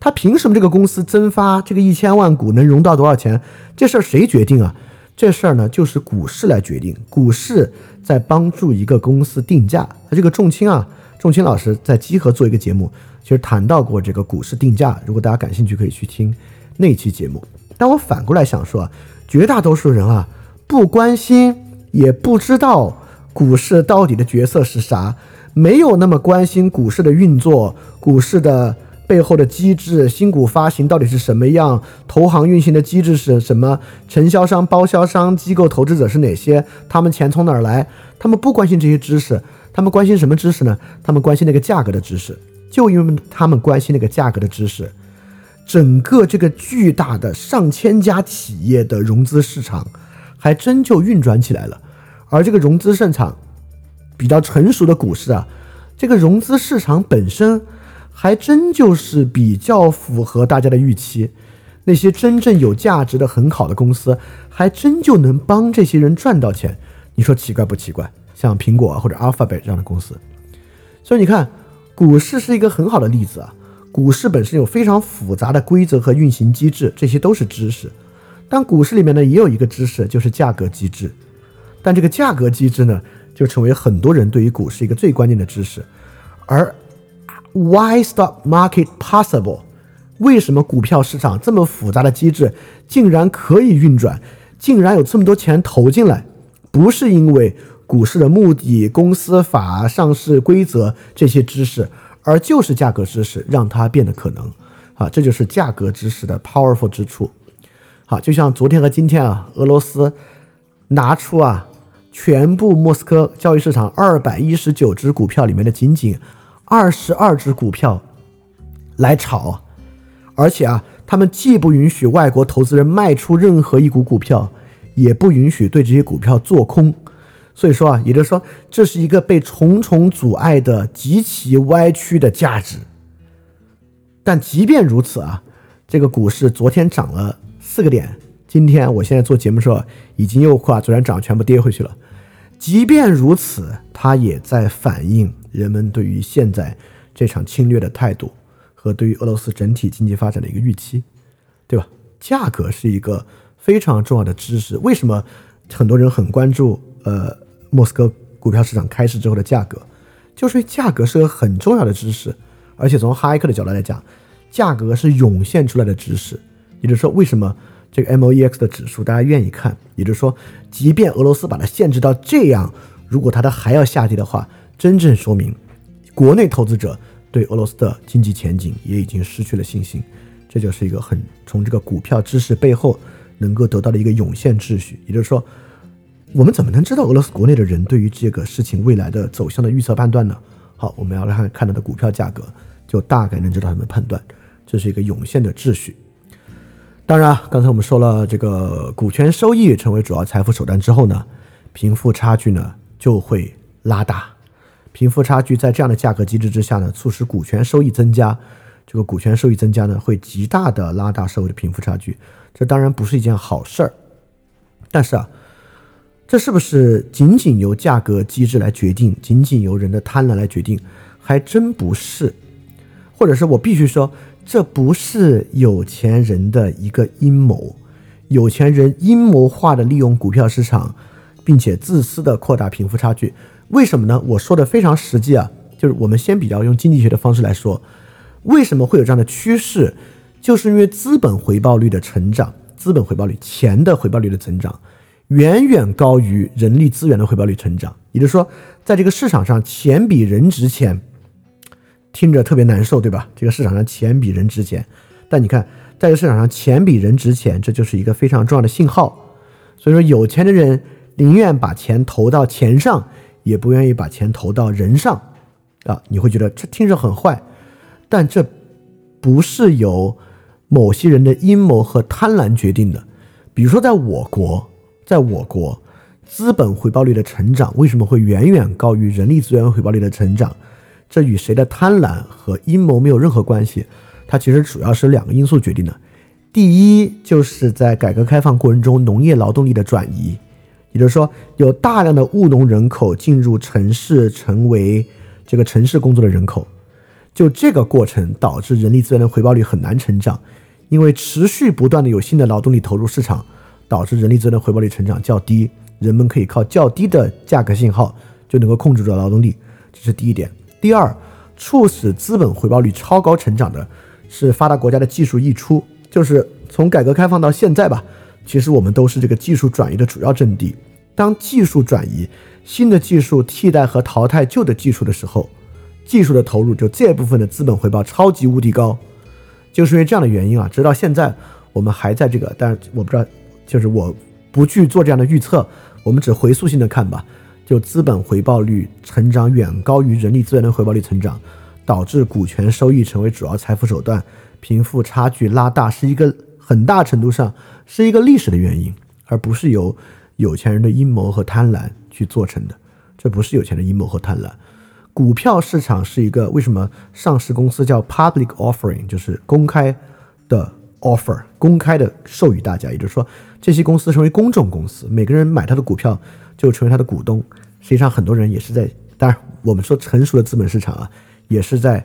S2: 他凭什么这个公司增发这个一千万股能融到多少钱？这事儿谁决定啊？这事儿呢就是股市来决定。股市在帮助一个公司定价。这个仲青啊，仲青老师在集合做一个节目，其实谈到过这个股市定价。如果大家感兴趣，可以去听那期节目。但我反过来想说，绝大多数人啊不关心也不知道股市到底的角色是啥。没有那么关心股市的运作，股市的背后的机制，新股发行到底是什么样，投行运行的机制是什么，承销商、包销商、机构投资者是哪些，他们钱从哪儿来？他们不关心这些知识，他们关心什么知识呢？他们关心那个价格的知识。就因为他们关心那个价格的知识，整个这个巨大的上千家企业的融资市场，还真就运转起来了。而这个融资市场。比较成熟的股市啊，这个融资市场本身还真就是比较符合大家的预期。那些真正有价值的很好的公司，还真就能帮这些人赚到钱。你说奇怪不奇怪？像苹果或者 Alphabet 这样的公司。所以你看，股市是一个很好的例子啊。股市本身有非常复杂的规则和运行机制，这些都是知识。但股市里面呢，也有一个知识，就是价格机制。但这个价格机制呢？就成为很多人对于股市一个最关键的知识，而 Why stock market possible？为什么股票市场这么复杂的机制竟然可以运转，竟然有这么多钱投进来？不是因为股市的目的、公司法、上市规则这些知识，而就是价格知识让它变得可能。啊，这就是价格知识的 powerful 之处。好，就像昨天和今天啊，俄罗斯拿出啊。全部莫斯科交易市场二百一十九只股票里面的仅仅二十二只股票来炒，而且啊，他们既不允许外国投资人卖出任何一股股票，也不允许对这些股票做空。所以说啊，也就是说，这是一个被重重阻碍的极其歪曲的价值。但即便如此啊，这个股市昨天涨了四个点，今天我现在做节目的时候，已经又把昨天涨全部跌回去了。即便如此，它也在反映人们对于现在这场侵略的态度和对于俄罗斯整体经济发展的一个预期，对吧？价格是一个非常重要的知识。为什么很多人很关注呃莫斯科股票市场开市之后的价格？就是价格是个很重要的知识，而且从哈耶克的角度来讲，价格是涌现出来的知识。也就是说，为什么？这个 M O E X 的指数，大家愿意看，也就是说，即便俄罗斯把它限制到这样，如果它的还要下跌的话，真正说明国内投资者对俄罗斯的经济前景也已经失去了信心。这就是一个很从这个股票知识背后能够得到的一个涌现秩序。也就是说，我们怎么能知道俄罗斯国内的人对于这个事情未来的走向的预测判断呢？好，我们要来看看到的股票价格，就大概能知道他们的判断。这是一个涌现的秩序。当然，刚才我们说了，这个股权收益成为主要财富手段之后呢，贫富差距呢就会拉大。贫富差距在这样的价格机制之下呢，促使股权收益增加。这个股权收益增加呢，会极大的拉大社会的贫富差距。这当然不是一件好事儿。但是啊，这是不是仅仅由价格机制来决定，仅仅由人的贪婪来决定，还真不是。或者是我必须说。这不是有钱人的一个阴谋，有钱人阴谋化的利用股票市场，并且自私的扩大贫富差距。为什么呢？我说的非常实际啊，就是我们先比较用经济学的方式来说，为什么会有这样的趋势？就是因为资本回报率的成长，资本回报率、钱的回报率的增长，远远高于人力资源的回报率成长。也就是说，在这个市场上，钱比人值钱。听着特别难受，对吧？这个市场上钱比人值钱，但你看，在这市场上钱比人值钱，这就是一个非常重要的信号。所以说，有钱的人宁愿把钱投到钱上，也不愿意把钱投到人上啊！你会觉得这听着很坏，但这不是由某些人的阴谋和贪婪决定的。比如说，在我国，在我国，资本回报率的成长为什么会远远高于人力资源回报率的成长？这与谁的贪婪和阴谋没有任何关系，它其实主要是两个因素决定的。第一，就是在改革开放过程中，农业劳动力的转移，也就是说，有大量的务农人口进入城市，成为这个城市工作的人口。就这个过程导致人力资源的回报率很难成长，因为持续不断的有新的劳动力投入市场，导致人力资源的回报率成长较低。人们可以靠较低的价格信号就能够控制住劳动力，这是第一点。第二，促使资本回报率超高成长的是发达国家的技术溢出，就是从改革开放到现在吧，其实我们都是这个技术转移的主要阵地。当技术转移，新的技术替代和淘汰旧的技术的时候，技术的投入就这部分的资本回报超级无敌高，就是因为这样的原因啊，直到现在我们还在这个，但是我不知道，就是我不去做这样的预测，我们只回溯性的看吧。就资本回报率成长远高于人力资源的回报率成长，导致股权收益成为主要财富手段，贫富差距拉大，是一个很大程度上是一个历史的原因，而不是由有钱人的阴谋和贪婪去做成的。这不是有钱的阴谋和贪婪。股票市场是一个为什么上市公司叫 public offering，就是公开的 offer，公开的授予大家，也就是说这些公司成为公众公司，每个人买他的股票。就成为他的股东，实际上很多人也是在，当然我们说成熟的资本市场啊，也是在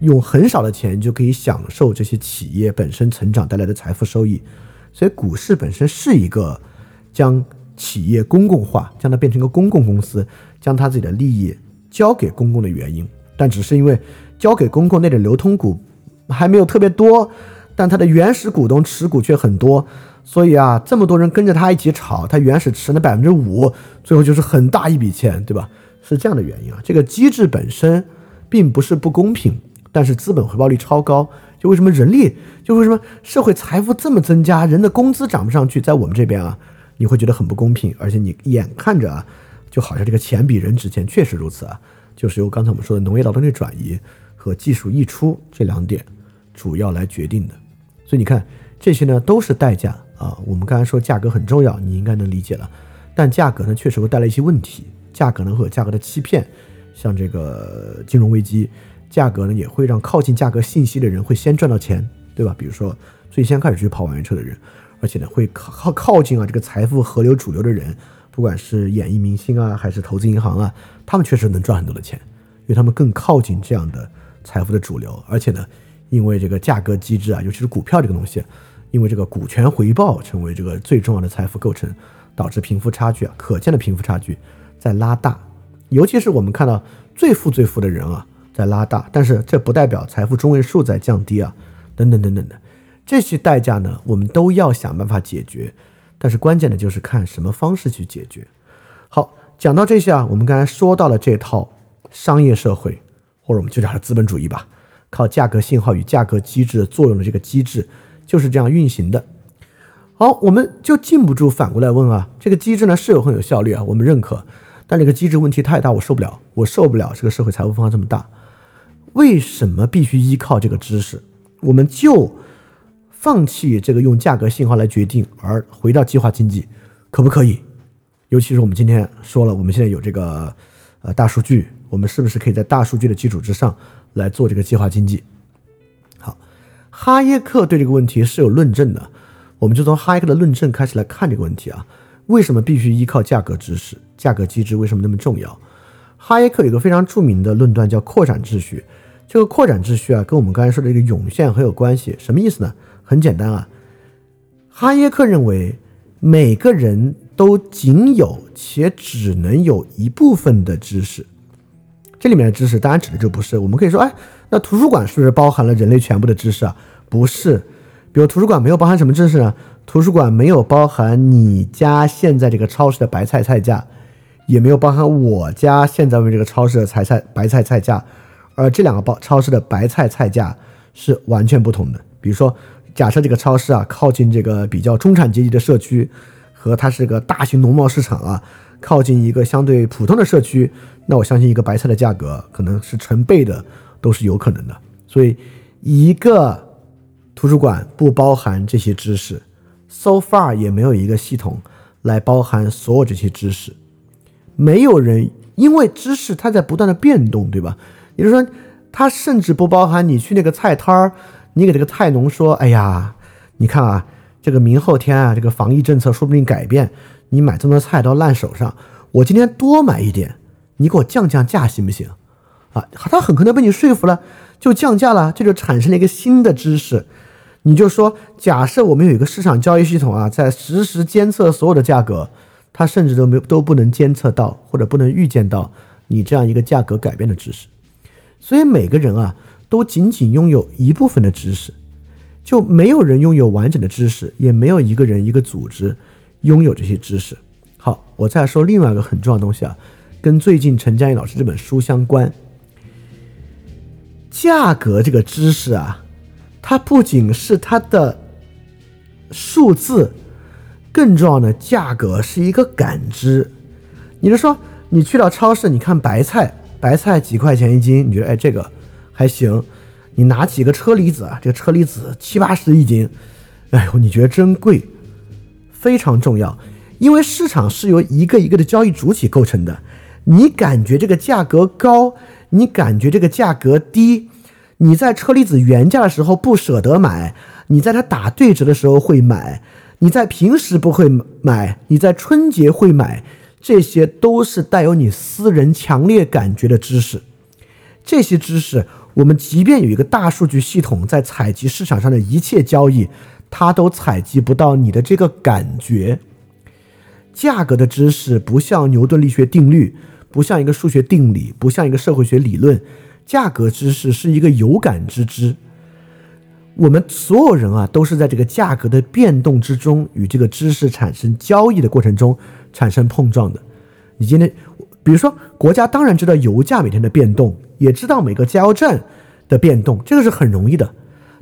S2: 用很少的钱就可以享受这些企业本身成长带来的财富收益，所以股市本身是一个将企业公共化，将它变成一个公共公司，将它自己的利益交给公共的原因，但只是因为交给公共那点流通股还没有特别多，但它的原始股东持股却很多。所以啊，这么多人跟着他一起炒，他原始持那百分之五，最后就是很大一笔钱，对吧？是这样的原因啊。这个机制本身并不是不公平，但是资本回报率超高，就为什么人力，就为什么社会财富这么增加，人的工资涨不上去，在我们这边啊，你会觉得很不公平，而且你眼看着啊，就好像这个钱比人值钱，确实如此啊，就是由刚才我们说的农业劳动力转移和技术溢出这两点主要来决定的。所以你看，这些呢都是代价。啊，我们刚才说价格很重要，你应该能理解了。但价格呢，确实会带来一些问题。价格呢会有价格的欺骗，像这个金融危机，价格呢也会让靠近价格信息的人会先赚到钱，对吧？比如说最先开始去跑网约车的人，而且呢会靠靠靠近啊这个财富河流主流的人，不管是演艺明星啊，还是投资银行啊，他们确实能赚很多的钱，因为他们更靠近这样的财富的主流。而且呢，因为这个价格机制啊，尤其是股票这个东西。因为这个股权回报成为这个最重要的财富构成，导致贫富差距啊，可见的贫富差距在拉大，尤其是我们看到最富最富的人啊在拉大，但是这不代表财富中位数在降低啊，等等等等的这些代价呢，我们都要想办法解决，但是关键的就是看什么方式去解决。好，讲到这些啊，我们刚才说到了这套商业社会，或者我们就叫它资本主义吧，靠价格信号与价格机制作用的这个机制。就是这样运行的。好，我们就禁不住反过来问啊，这个机制呢是有很有效率啊，我们认可，但这个机制问题太大，我受不了，我受不了这个社会财富分化这么大。为什么必须依靠这个知识？我们就放弃这个用价格信号来决定，而回到计划经济，可不可以？尤其是我们今天说了，我们现在有这个呃大数据，我们是不是可以在大数据的基础之上来做这个计划经济？哈耶克对这个问题是有论证的，我们就从哈耶克的论证开始来看这个问题啊。为什么必须依靠价格知识？价格机制为什么那么重要？哈耶克有个非常著名的论断叫扩展秩序。这个扩展秩序啊，跟我们刚才说的这个涌现很有关系。什么意思呢？很简单啊，哈耶克认为每个人都仅有且只能有一部分的知识。这里面的知识当然指的就不是，我们可以说，哎。那图书馆是不是包含了人类全部的知识啊？不是，比如图书馆没有包含什么知识呢？图书馆没有包含你家现在这个超市的白菜菜价，也没有包含我家现在为这个超市的菜菜白菜菜价，而这两个包超市的白菜菜价是完全不同的。比如说，假设这个超市啊靠近这个比较中产阶级的社区，和它是个大型农贸市场啊，靠近一个相对普通的社区，那我相信一个白菜的价格可能是成倍的，都是有可能的。所以，一个图书馆不包含这些知识，so far 也没有一个系统来包含所有这些知识。没有人，因为知识它在不断的变动，对吧？也就是说，它甚至不包含你去那个菜摊儿，你给这个菜农说：“哎呀，你看啊，这个明后天啊，这个防疫政策说不定改变，你买这么多菜都烂手上，我今天多买一点，你给我降降价行不行？”啊，他很可能被你说服了，就降价了，这就产生了一个新的知识。你就说，假设我们有一个市场交易系统啊，在实时监测所有的价格。他甚至都没有都不能监测到或者不能预见到你这样一个价格改变的知识，所以每个人啊都仅仅拥有一部分的知识，就没有人拥有完整的知识，也没有一个人一个组织拥有这些知识。好，我再说另外一个很重要的东西啊，跟最近陈佳怡老师这本书相关，价格这个知识啊，它不仅是它的数字。更重要的价格是一个感知，你就说你去到超市，你看白菜，白菜几块钱一斤，你觉得哎这个还行，你拿几个车厘子啊，这个车厘子七八十一斤，哎呦你觉得真贵，非常重要，因为市场是由一个一个的交易主体构成的，你感觉这个价格高，你感觉这个价格低，你在车厘子原价的时候不舍得买，你在它打对折的时候会买。你在平时不会买，你在春节会买，这些都是带有你私人强烈感觉的知识。这些知识，我们即便有一个大数据系统在采集市场上的一切交易，它都采集不到你的这个感觉。价格的知识不像牛顿力学定律，不像一个数学定理，不像一个社会学理论，价格知识是一个有感之知。我们所有人啊，都是在这个价格的变动之中，与这个知识产生交易的过程中产生碰撞的。你今天，比如说，国家当然知道油价每天的变动，也知道每个加油站的变动，这个是很容易的。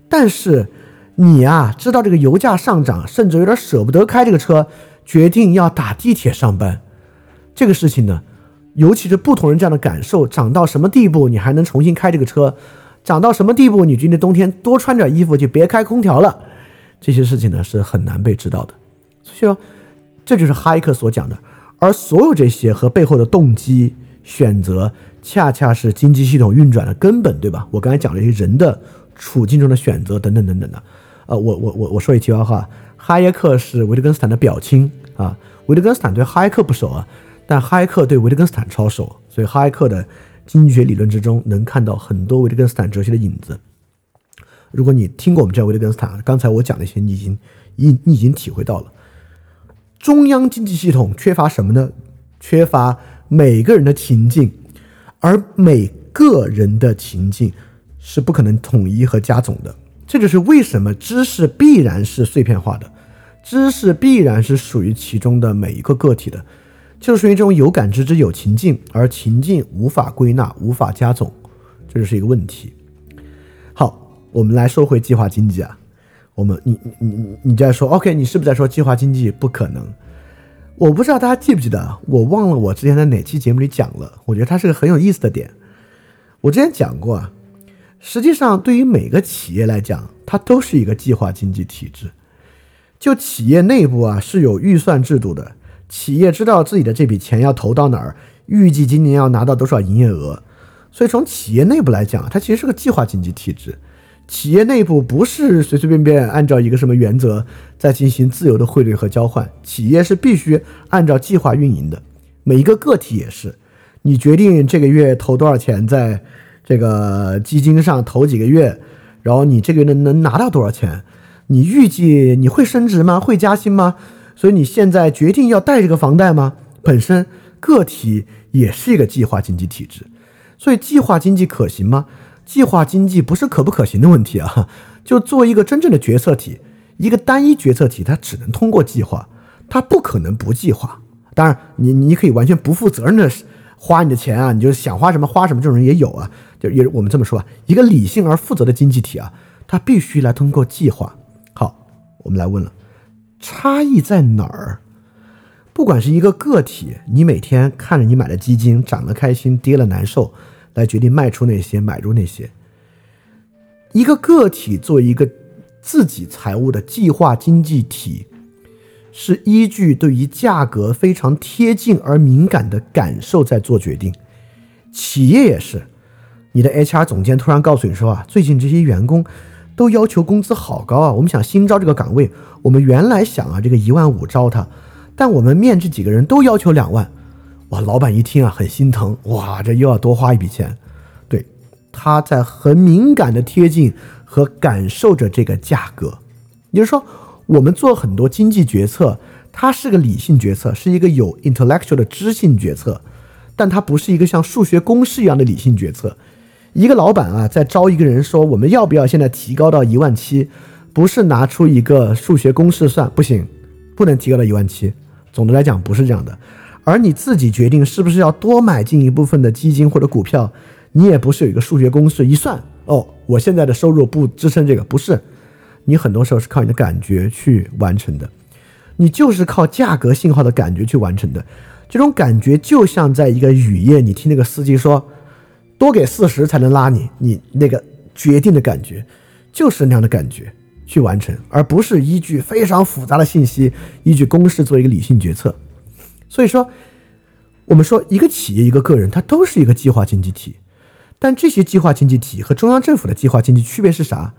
S2: 但是你啊，知道这个油价上涨，甚至有点舍不得开这个车，决定要打地铁上班，这个事情呢，尤其是不同人这样的感受涨到什么地步，你还能重新开这个车？涨到什么地步，你今年冬天多穿点衣服就别开空调了。这些事情呢是很难被知道的。所以说，这就是哈耶克所讲的。而所有这些和背后的动机、选择，恰恰是经济系统运转的根本，对吧？我刚才讲了一些人的处境中的选择等等等等的。呃，我我我我说一题外话，哈耶克是维特根斯坦的表亲啊。维特根斯坦对哈耶克不熟啊，但哈耶克对维特根斯坦超熟，所以哈耶克的。经济学理论之中能看到很多维特根斯坦哲学的影子。如果你听过我们这维特根斯坦，刚才我讲的一些，你已经你你已经体会到了。中央经济系统缺乏什么呢？缺乏每个人的情境，而每个人的情境是不可能统一和加总的。这就是为什么知识必然是碎片化的，知识必然是属于其中的每一个个体的。就是属于这种有感知之有情境，而情境无法归纳、无法加总，这就是一个问题。好，我们来说回计划经济啊。我们，你你你你在说，OK，你是不是在说计划经济不可能？我不知道大家记不记得，我忘了我之前在哪期节目里讲了。我觉得它是个很有意思的点。我之前讲过啊，实际上对于每个企业来讲，它都是一个计划经济体制。就企业内部啊是有预算制度的。企业知道自己的这笔钱要投到哪儿，预计今年要拿到多少营业额，所以从企业内部来讲，它其实是个计划经济体制。企业内部不是随随便便按照一个什么原则在进行自由的汇率和交换，企业是必须按照计划运营的。每一个个体也是，你决定这个月投多少钱在这个基金上投几个月，然后你这个月能能拿到多少钱，你预计你会升值吗？会加薪吗？所以你现在决定要贷这个房贷吗？本身个体也是一个计划经济体制，所以计划经济可行吗？计划经济不是可不可行的问题啊，就作为一个真正的决策体，一个单一决策体，它只能通过计划，它不可能不计划。当然，你你可以完全不负责任的花你的钱啊，你就想花什么花什么，这种人也有啊。就也我们这么说啊，一个理性而负责的经济体啊，它必须来通过计划。好，我们来问了，差异在哪儿？不管是一个个体，你每天看着你买的基金涨了开心，跌了难受，来决定卖出那些，买入那些。一个个体作为一个自己财务的计划经济体，是依据对于价格非常贴近而敏感的感受在做决定。企业也是，你的 HR 总监突然告诉你说啊，最近这些员工都要求工资好高啊，我们想新招这个岗位，我们原来想啊，这个一万五招他。但我们面这几个人都要求两万，哇！老板一听啊，很心疼，哇，这又要多花一笔钱。对，他在很敏感的贴近和感受着这个价格。也就是说，我们做很多经济决策，它是个理性决策，是一个有 intellectual 的知性决策，但它不是一个像数学公式一样的理性决策。一个老板啊，在招一个人说我们要不要现在提高到一万七，不是拿出一个数学公式算，不行，不能提高到一万七。总的来讲不是这样的，而你自己决定是不是要多买进一部分的基金或者股票，你也不是有一个数学公式一算哦，我现在的收入不支撑这个，不是，你很多时候是靠你的感觉去完成的，你就是靠价格信号的感觉去完成的，这种感觉就像在一个雨夜，你听那个司机说多给四十才能拉你，你那个决定的感觉就是那样的感觉。去完成，而不是依据非常复杂的信息、依据公式做一个理性决策。所以说，我们说一个企业、一个个人，它都是一个计划经济体。但这些计划经济体和中央政府的计划经济区别是啥？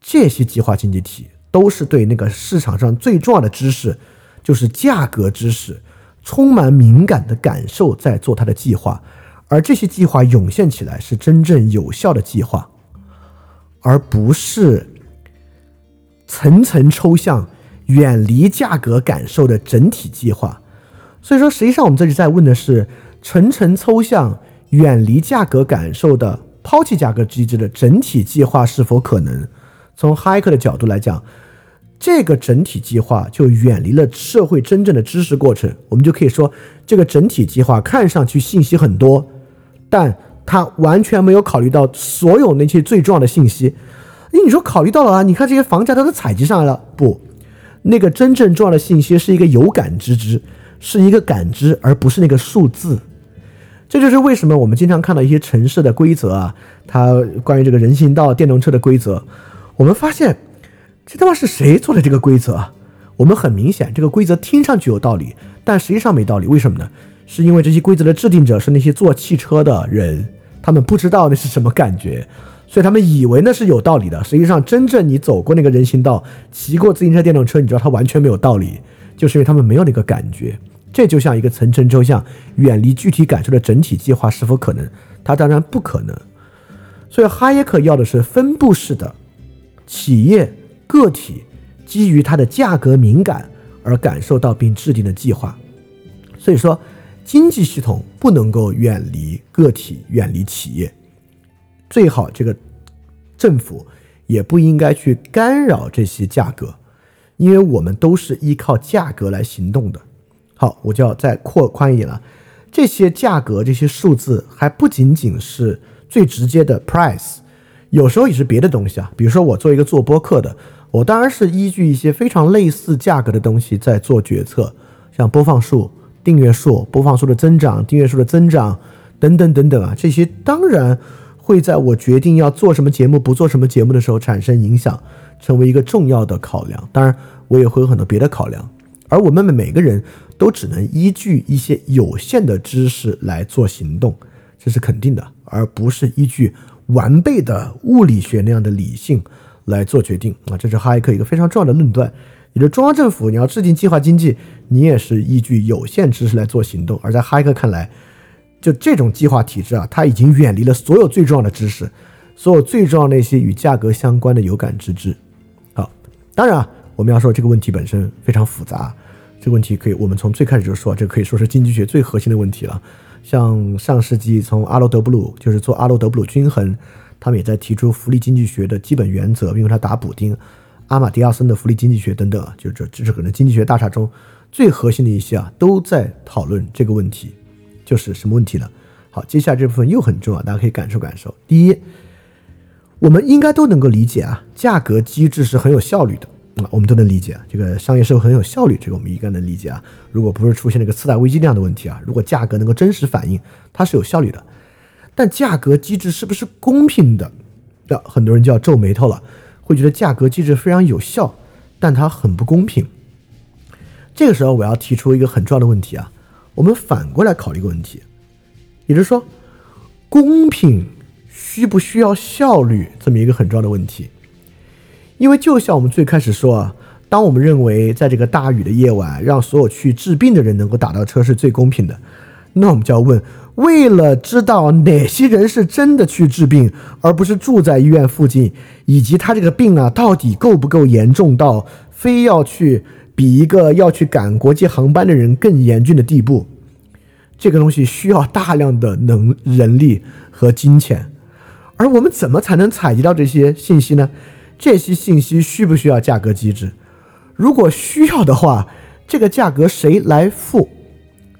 S2: 这些计划经济体都是对那个市场上最重要的知识，就是价格知识，充满敏感的感受，在做它的计划。而这些计划涌现起来是真正有效的计划，而不是。层层抽象、远离价格感受的整体计划，所以说，实际上我们这里在问的是层层抽象、远离价格感受的抛弃价格机制的整体计划是否可能？从哈耶克的角度来讲，这个整体计划就远离了社会真正的知识过程。我们就可以说，这个整体计划看上去信息很多，但他完全没有考虑到所有那些最重要的信息。哎，你说考虑到了啊？你看这些房价它都采集上来了，不，那个真正重要的信息是一个有感知知，是一个感知，而不是那个数字。这就是为什么我们经常看到一些城市的规则啊，它关于这个人行道、电动车的规则，我们发现这他妈是谁做的这个规则啊？我们很明显，这个规则听上去有道理，但实际上没道理。为什么呢？是因为这些规则的制定者是那些做汽车的人，他们不知道那是什么感觉。所以他们以为那是有道理的，实际上真正你走过那个人行道，骑过自行车、电动车，你知道它完全没有道理，就是因为他们没有那个感觉。这就像一个层层抽象、远离具体感受的整体计划是否可能？它当然不可能。所以哈耶克要的是分布式的企业个体基于它的价格敏感而感受到并制定的计划。所以说，经济系统不能够远离个体，远离企业。最好这个政府也不应该去干扰这些价格，因为我们都是依靠价格来行动的。好，我就要再扩宽一点了。这些价格、这些数字还不仅仅是最直接的 price，有时候也是别的东西啊。比如说，我做一个做播客的，我当然是依据一些非常类似价格的东西在做决策，像播放数、订阅数、播放数的增长、订阅数的增长等等等等啊，这些当然。会在我决定要做什么节目、不做什么节目的时候产生影响，成为一个重要的考量。当然，我也会有很多别的考量。而我们每个人都只能依据一些有限的知识来做行动，这是肯定的，而不是依据完备的物理学那样的理性来做决定啊！这是哈耶克一个非常重要的论断。你的中央政府，你要制定计划经济，你也是依据有限知识来做行动。而在哈耶克看来，就这种计划体制啊，它已经远离了所有最重要的知识，所有最重要那些与价格相关的有感知知。好，当然啊，我们要说这个问题本身非常复杂，这个问题可以我们从最开始就说，这可以说是经济学最核心的问题了。像上世纪从阿罗德布鲁就是做阿罗德布鲁均衡，他们也在提出福利经济学的基本原则，并为它打补丁。阿马迪亚森的福利经济学等等啊，就这这是可能经济学大厦中最核心的一些啊，都在讨论这个问题。就是什么问题呢？好，接下来这部分又很重要，大家可以感受感受。第一，我们应该都能够理解啊，价格机制是很有效率的啊，我们都能理解啊这个商业社会很有效率，这个我们应该能理解啊。如果不是出现了一个次贷危机那样的问题啊，如果价格能够真实反映，它是有效率的。但价格机制是不是公平的？那很多人就要皱眉头了，会觉得价格机制非常有效，但它很不公平。这个时候，我要提出一个很重要的问题啊，我们反过来考虑一个问题。也就是说，公平需不需要效率这么一个很重要的问题？因为就像我们最开始说啊，当我们认为在这个大雨的夜晚，让所有去治病的人能够打到车是最公平的，那我们就要问：为了知道哪些人是真的去治病，而不是住在医院附近，以及他这个病啊到底够不够严重到非要去比一个要去赶国际航班的人更严峻的地步？这个东西需要大量的能人力和金钱，而我们怎么才能采集到这些信息呢？这些信息需不需要价格机制？如果需要的话，这个价格谁来付？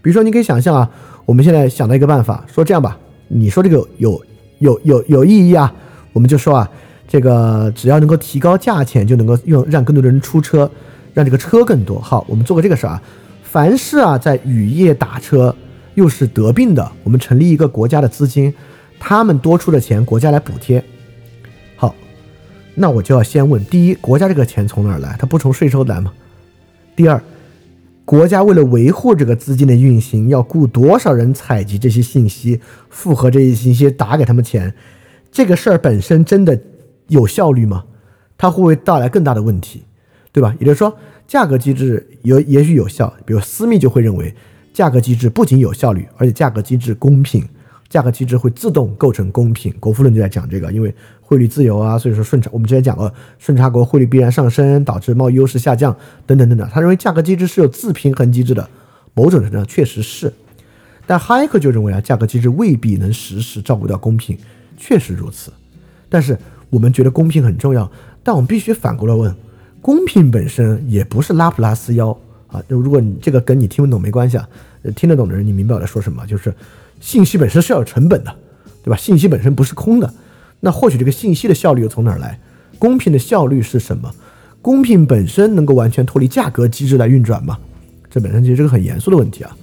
S2: 比如说，你可以想象啊，我们现在想到一个办法，说这样吧，你说这个有有有有意义啊，我们就说啊，这个只要能够提高价钱，就能够用让更多的人出车，让这个车更多。好，我们做个这个事儿啊，凡是啊在雨夜打车。又是得病的，我们成立一个国家的资金，他们多出的钱国家来补贴。好，那我就要先问：第一，国家这个钱从哪儿来？它不从税收来吗？第二，国家为了维护这个资金的运行，要雇多少人采集这些信息，复核这些信息，打给他们钱？这个事儿本身真的有效率吗？它会不会带来更大的问题？对吧？也就是说，价格机制有也许有效，比如私密就会认为。价格机制不仅有效率，而且价格机制公平，价格机制会自动构成公平。国富论就在讲这个，因为汇率自由啊，所以说顺差，我们之前讲过，顺差国汇率必然上升，导致贸易优势下降，等等等等。他认为价格机制是有自平衡机制的，某种程度上确实是，但哈耶克就认为啊，价格机制未必能实时照顾到公平，确实如此。但是我们觉得公平很重要，但我们必须反过来问，公平本身也不是拉普拉斯妖。啊，如果你这个跟你听不懂没关系啊，听得懂的人你明白我在说什么，就是信息本身是要有成本的，对吧？信息本身不是空的，那获取这个信息的效率又从哪儿来？公平的效率是什么？公平本身能够完全脱离价格机制来运转吗？这本身其实是个很严肃的问题啊。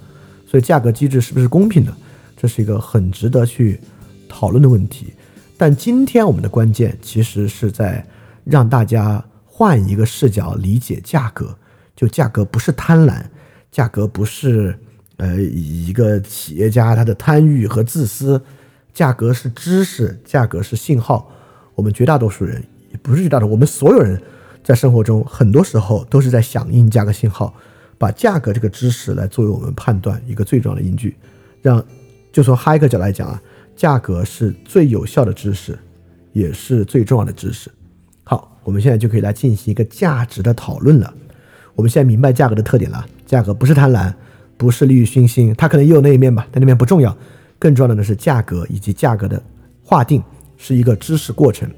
S2: 所以价格机制是不是公平的，这是一个很值得去讨论的问题。但今天我们的关键其实是在让大家换一个视角理解价格。就价格不是贪婪，价格不是呃以一个企业家他的贪欲和自私，价格是知识，价格是信号。我们绝大多数人也不是绝大多数，我们所有人在生活中很多时候都是在响应价格信号，把价格这个知识来作为我们判断一个最重要的依据。让就从哈一个角度来讲啊，价格是最有效的知识，也是最重要的知识。好，我们现在就可以来进行一个价值的讨论了。我们现在明白价格的特点了，价格不是贪婪，不是利欲熏心，它可能也有那一面吧，但那面不重要，更重要的呢是价格以及价格的划定是一个知识过程。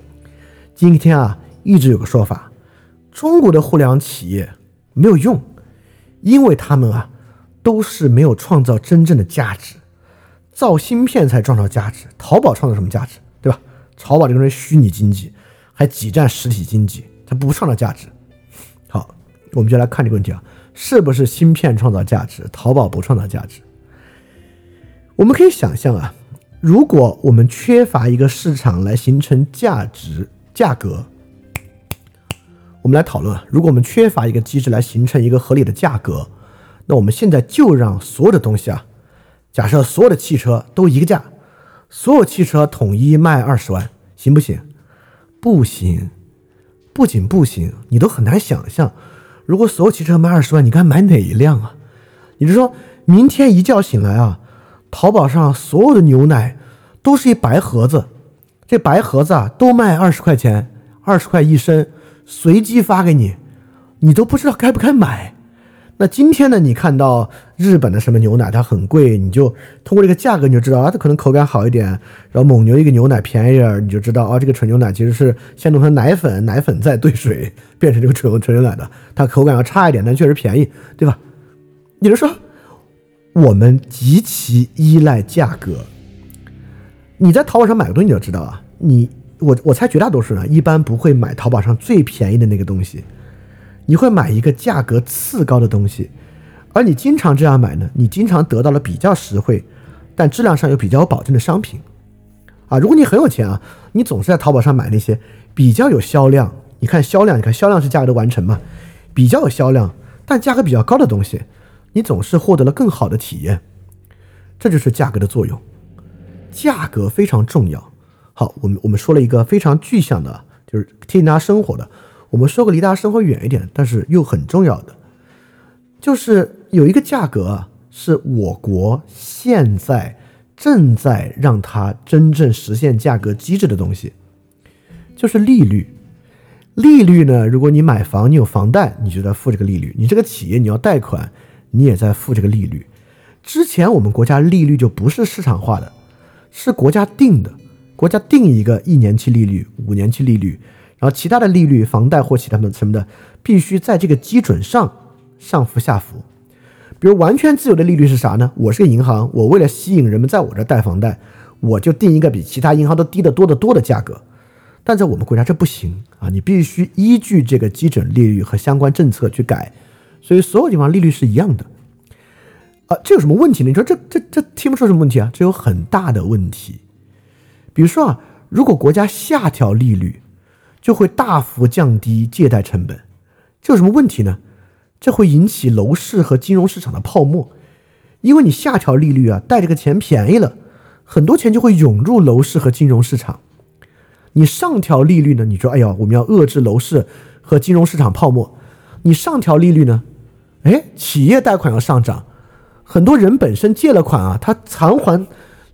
S2: 今天啊，一直有个说法，中国的互联网企业没有用，因为他们啊都是没有创造真正的价值，造芯片才创造价值，淘宝创造什么价值，对吧？淘宝这个是虚拟经济，还挤占实体经济，它不创造价值。好我们就来看这个问题啊，是不是芯片创造价值，淘宝不创造价值？我们可以想象啊，如果我们缺乏一个市场来形成价值价格，我们来讨论，如果我们缺乏一个机制来形成一个合理的价格，那我们现在就让所有的东西啊，假设所有的汽车都一个价，所有汽车统一卖二十万，行不行？不行，不仅不行，你都很难想象。如果所有汽车卖二十万，你该买哪一辆啊？你就说，明天一觉醒来啊，淘宝上所有的牛奶都是一白盒子，这白盒子啊都卖二十块钱，二十块一升，随机发给你，你都不知道该不该买。那今天呢？你看到日本的什么牛奶它很贵，你就通过这个价格你就知道啊，它可能口感好一点。然后蒙牛一个牛奶便宜点，你就知道啊，这个纯牛奶其实是先弄成奶粉，奶粉再兑水变成这个纯纯牛奶的，它口感要差一点，但确实便宜，对吧？你就说，我们极其依赖价格。你在淘宝上买个东西，你就知道啊，你我我猜绝大多数人一般不会买淘宝上最便宜的那个东西，你会买一个价格次高的东西，而你经常这样买呢，你经常得到了比较实惠，但质量上又比较有保证的商品。啊，如果你很有钱啊，你总是在淘宝上买那些比较有销量，你看销量，你看销量是价格的完成嘛，比较有销量但价格比较高的东西，你总是获得了更好的体验，这就是价格的作用。价格非常重要。好，我们我们说了一个非常具象的，就是贴近大家生活的。我们说个离大家生活远一点，但是又很重要的，就是有一个价格啊，是我国现在正在让它真正实现价格机制的东西，就是利率。利率呢，如果你买房，你有房贷，你就在付这个利率；你这个企业你要贷款，你也在付这个利率。之前我们国家利率就不是市场化的。是国家定的，国家定一个一年期利率、五年期利率，然后其他的利率、房贷或其他的什么的，必须在这个基准上上浮下浮。比如完全自由的利率是啥呢？我是个银行，我为了吸引人们在我这贷房贷，我就定一个比其他银行都低得多得多的价格。但在我们国家这不行啊，你必须依据这个基准利率和相关政策去改，所以所有地方利率是一样的。啊，这有什么问题呢？你说这这这听不出什么问题啊？这有很大的问题。比如说啊，如果国家下调利率，就会大幅降低借贷成本，这有什么问题呢？这会引起楼市和金融市场的泡沫，因为你下调利率啊，贷这个钱便宜了，很多钱就会涌入楼市和金融市场。你上调利率呢？你说，哎呀，我们要遏制楼市和金融市场泡沫，你上调利率呢？哎，企业贷款要上涨。很多人本身借了款啊，他偿还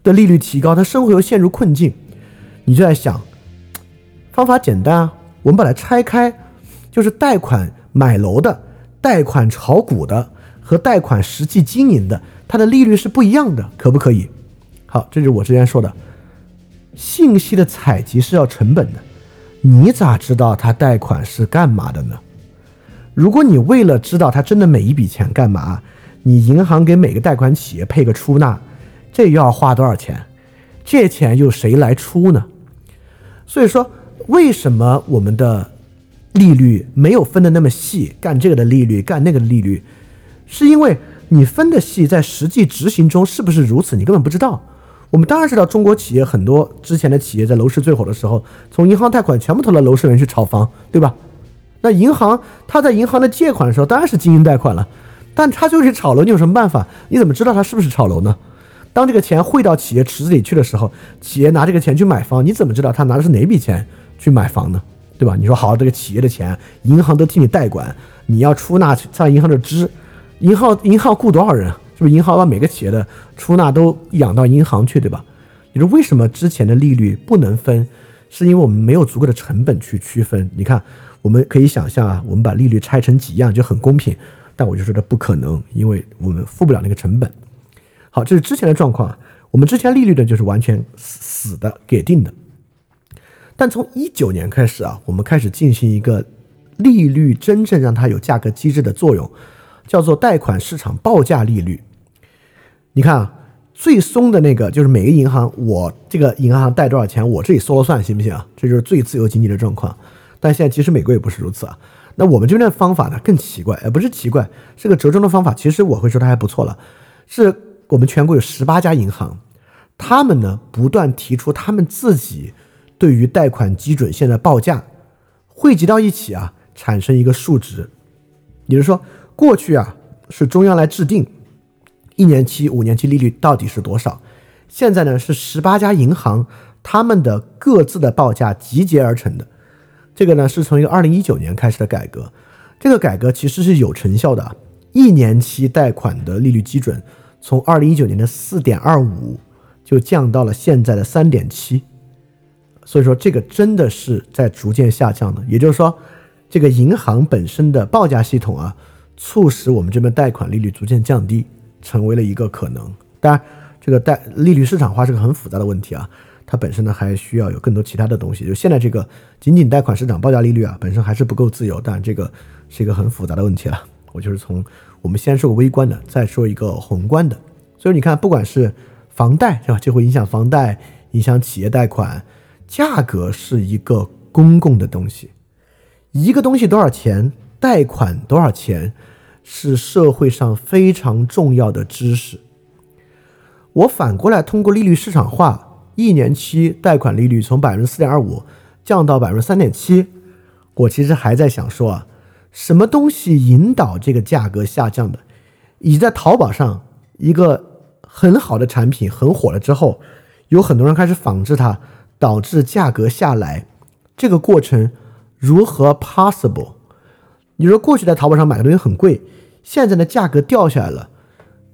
S2: 的利率提高，他生活又陷入困境，你就在想，方法简单啊，我们把它拆开，就是贷款买楼的、贷款炒股的和贷款实际经营的，它的利率是不一样的，可不可以？好，这就是我之前说的，信息的采集是要成本的，你咋知道他贷款是干嘛的呢？如果你为了知道他真的每一笔钱干嘛？你银行给每个贷款企业配个出纳，这又要花多少钱？这钱又谁来出呢？所以说，为什么我们的利率没有分的那么细？干这个的利率，干那个的利率，是因为你分的细，在实际执行中是不是如此？你根本不知道。我们当然知道，中国企业很多之前的企业在楼市最火的时候，从银行贷款全部投到楼市里面去炒房，对吧？那银行他在银行的借款的时候，当然是经营贷款了。但他就是炒楼，你有什么办法？你怎么知道他是不是炒楼呢？当这个钱汇到企业池子里去的时候，企业拿这个钱去买房，你怎么知道他拿的是哪笔钱去买房呢？对吧？你说好，这个企业的钱，银行都替你代管，你要出纳上银行的支，银行银行雇多少人？是不是银行把每个企业的出纳都养到银行去，对吧？你说为什么之前的利率不能分？是因为我们没有足够的成本去区分。你看，我们可以想象啊，我们把利率拆成几样就很公平。但我就说这不可能，因为我们付不了那个成本。好，这是之前的状况。我们之前利率呢，就是完全死死的给定的。但从一九年开始啊，我们开始进行一个利率真正让它有价格机制的作用，叫做贷款市场报价利率。你看啊，最松的那个就是每个银行，我这个银行贷多少钱，我这里说了算，行不行啊？这就是最自由经济的状况。但现在其实美国也不是如此啊。那我们这边的方法呢更奇怪，而不是奇怪，是个折中的方法。其实我会说它还不错了。是我们全国有十八家银行，他们呢不断提出他们自己对于贷款基准线的报价，汇集到一起啊，产生一个数值。也就是说，过去啊是中央来制定一年期、五年期利率到底是多少，现在呢是十八家银行他们的各自的报价集结而成的。这个呢是从一个二零一九年开始的改革，这个改革其实是有成效的。一年期贷款的利率基准从二零一九年的四点二五就降到了现在的三点七，所以说这个真的是在逐渐下降的。也就是说，这个银行本身的报价系统啊，促使我们这边贷款利率逐渐降低，成为了一个可能。当然，这个贷利率市场化是个很复杂的问题啊。它本身呢还需要有更多其他的东西，就现在这个仅仅贷款市场报价利率啊，本身还是不够自由，但这个是一个很复杂的问题了。我就是从我们先说个微观的，再说一个宏观的。所以你看，不管是房贷，是吧？就会影响房贷，影响企业贷款，价格是一个公共的东西。一个东西多少钱，贷款多少钱，是社会上非常重要的知识。我反过来通过利率市场化，一年期贷款利率从百分之四点二五降到百分之三点七，我其实还在想说啊，什么东西引导这个价格下降的？以及在淘宝上一个。很好的产品很火了之后，有很多人开始仿制它，导致价格下来。这个过程如何 possible？你说过去在淘宝上买的东西很贵，现在的价格掉下来了，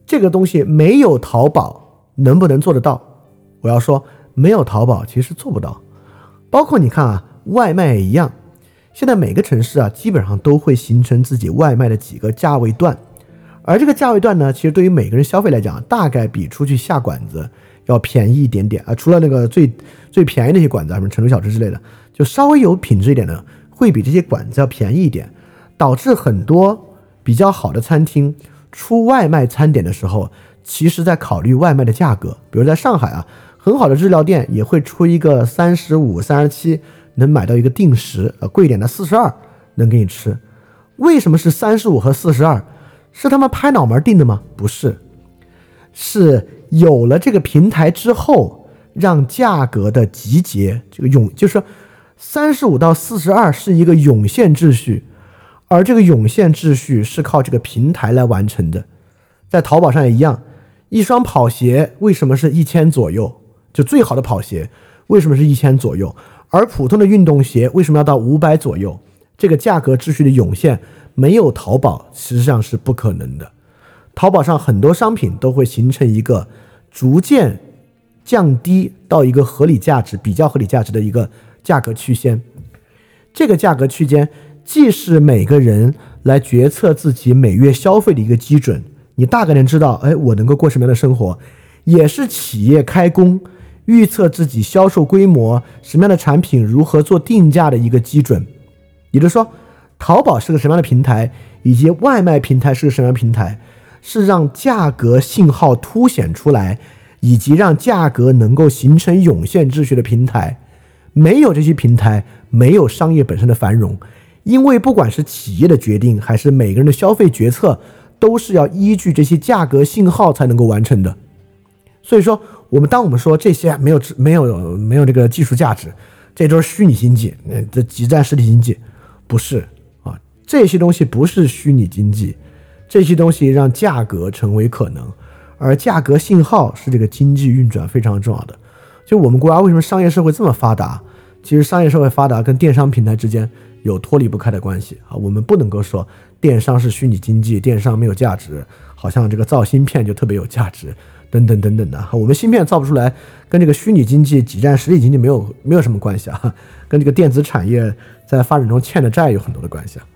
S2: 这个东西没有淘宝能不能做得到？我要说，没有淘宝其实做不到。包括你看啊，外卖也一样。现在每个城市啊，基本上都会形成自己外卖的几个价位段。而这个价位段呢，其实对于每个人消费来讲，大概比出去下馆子要便宜一点点啊。除了那个最最便宜那些馆子，什么成都小吃之类的，就稍微有品质一点的，会比这些馆子要便宜一点。导致很多比较好的餐厅出外卖餐点的时候，其实在考虑外卖的价格。比如在上海啊，很好的日料店也会出一个三十五、三十七能买到一个定时，呃，贵点的四十二能给你吃。为什么是三十五和四十二？是他们拍脑门定的吗？不是，是有了这个平台之后，让价格的集结这个涌，就是三十五到四十二是一个涌现秩序，而这个涌现秩序是靠这个平台来完成的。在淘宝上也一样，一双跑鞋为什么是一千左右？就最好的跑鞋为什么是一千左右？而普通的运动鞋为什么要到五百左右？这个价格秩序的涌现。没有淘宝，实际上是不可能的。淘宝上很多商品都会形成一个逐渐降低到一个合理价值、比较合理价值的一个价格区间。这个价格区间既是每个人来决策自己每月消费的一个基准，你大概能知道，哎，我能够过什么样的生活，也是企业开工预测自己销售规模、什么样的产品如何做定价的一个基准。也就是说。淘宝是个什么样的平台，以及外卖平台是个什么样的平台，是让价格信号凸显出来，以及让价格能够形成涌现秩序的平台。没有这些平台，没有商业本身的繁荣，因为不管是企业的决定，还是每个人的消费决策，都是要依据这些价格信号才能够完成的。所以说，我们当我们说这些没有没有没有这个技术价值，这都是虚拟经济，这挤占实体经济，不是啊。这些东西不是虚拟经济，这些东西让价格成为可能，而价格信号是这个经济运转非常重要的。就我们国家为什么商业社会这么发达？其实商业社会发达跟电商平台之间有脱离不开的关系啊。我们不能够说电商是虚拟经济，电商没有价值，好像这个造芯片就特别有价值，等等等等的。我们芯片造不出来，跟这个虚拟经济挤占实体经济没有没有什么关系啊，跟这个电子产业在发展中欠的债有很多的关系啊。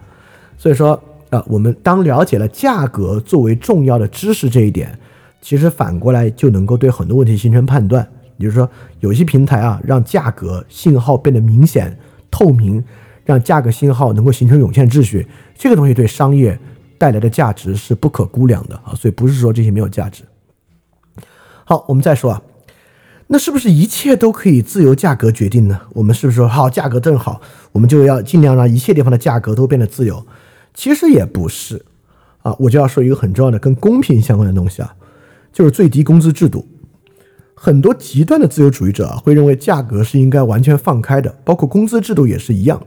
S2: 所以说，呃，我们当了解了价格作为重要的知识这一点，其实反过来就能够对很多问题形成判断。也就是说，有些平台啊，让价格信号变得明显透明，让价格信号能够形成涌现秩序，这个东西对商业带来的价值是不可估量的啊。所以不是说这些没有价值。好，我们再说啊，那是不是一切都可以自由价格决定呢？我们是不是说好价格正好，我们就要尽量让一切地方的价格都变得自由？其实也不是，啊，我就要说一个很重要的跟公平相关的东西啊，就是最低工资制度。很多极端的自由主义者，会认为价格是应该完全放开的，包括工资制度也是一样。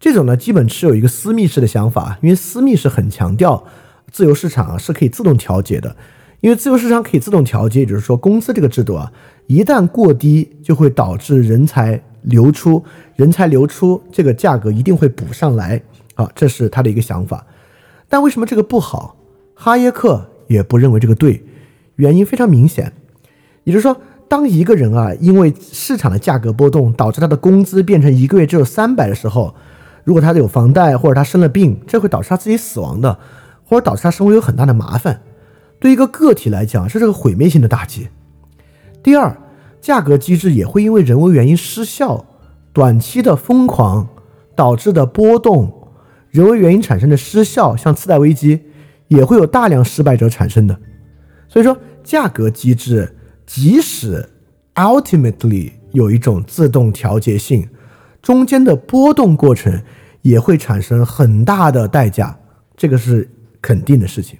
S2: 这种呢，基本持有一个私密式的想法，因为私密是很强调自由市场啊是可以自动调节的，因为自由市场可以自动调节，也就是说工资这个制度啊，一旦过低，就会导致人才流出，人才流出，这个价格一定会补上来。啊，这是他的一个想法，但为什么这个不好？哈耶克也不认为这个对，原因非常明显，也就是说，当一个人啊，因为市场的价格波动导致他的工资变成一个月只有三百的时候，如果他有房贷或者他生了病，这会导致他自己死亡的，或者导致他生活有很大的麻烦，对一个个体来讲，这是个毁灭性的打击。第二，价格机制也会因为人为原因失效，短期的疯狂导致的波动。人为原因产生的失效，像次贷危机，也会有大量失败者产生的。所以说，价格机制即使 ultimately 有一种自动调节性，中间的波动过程也会产生很大的代价，这个是肯定的事情。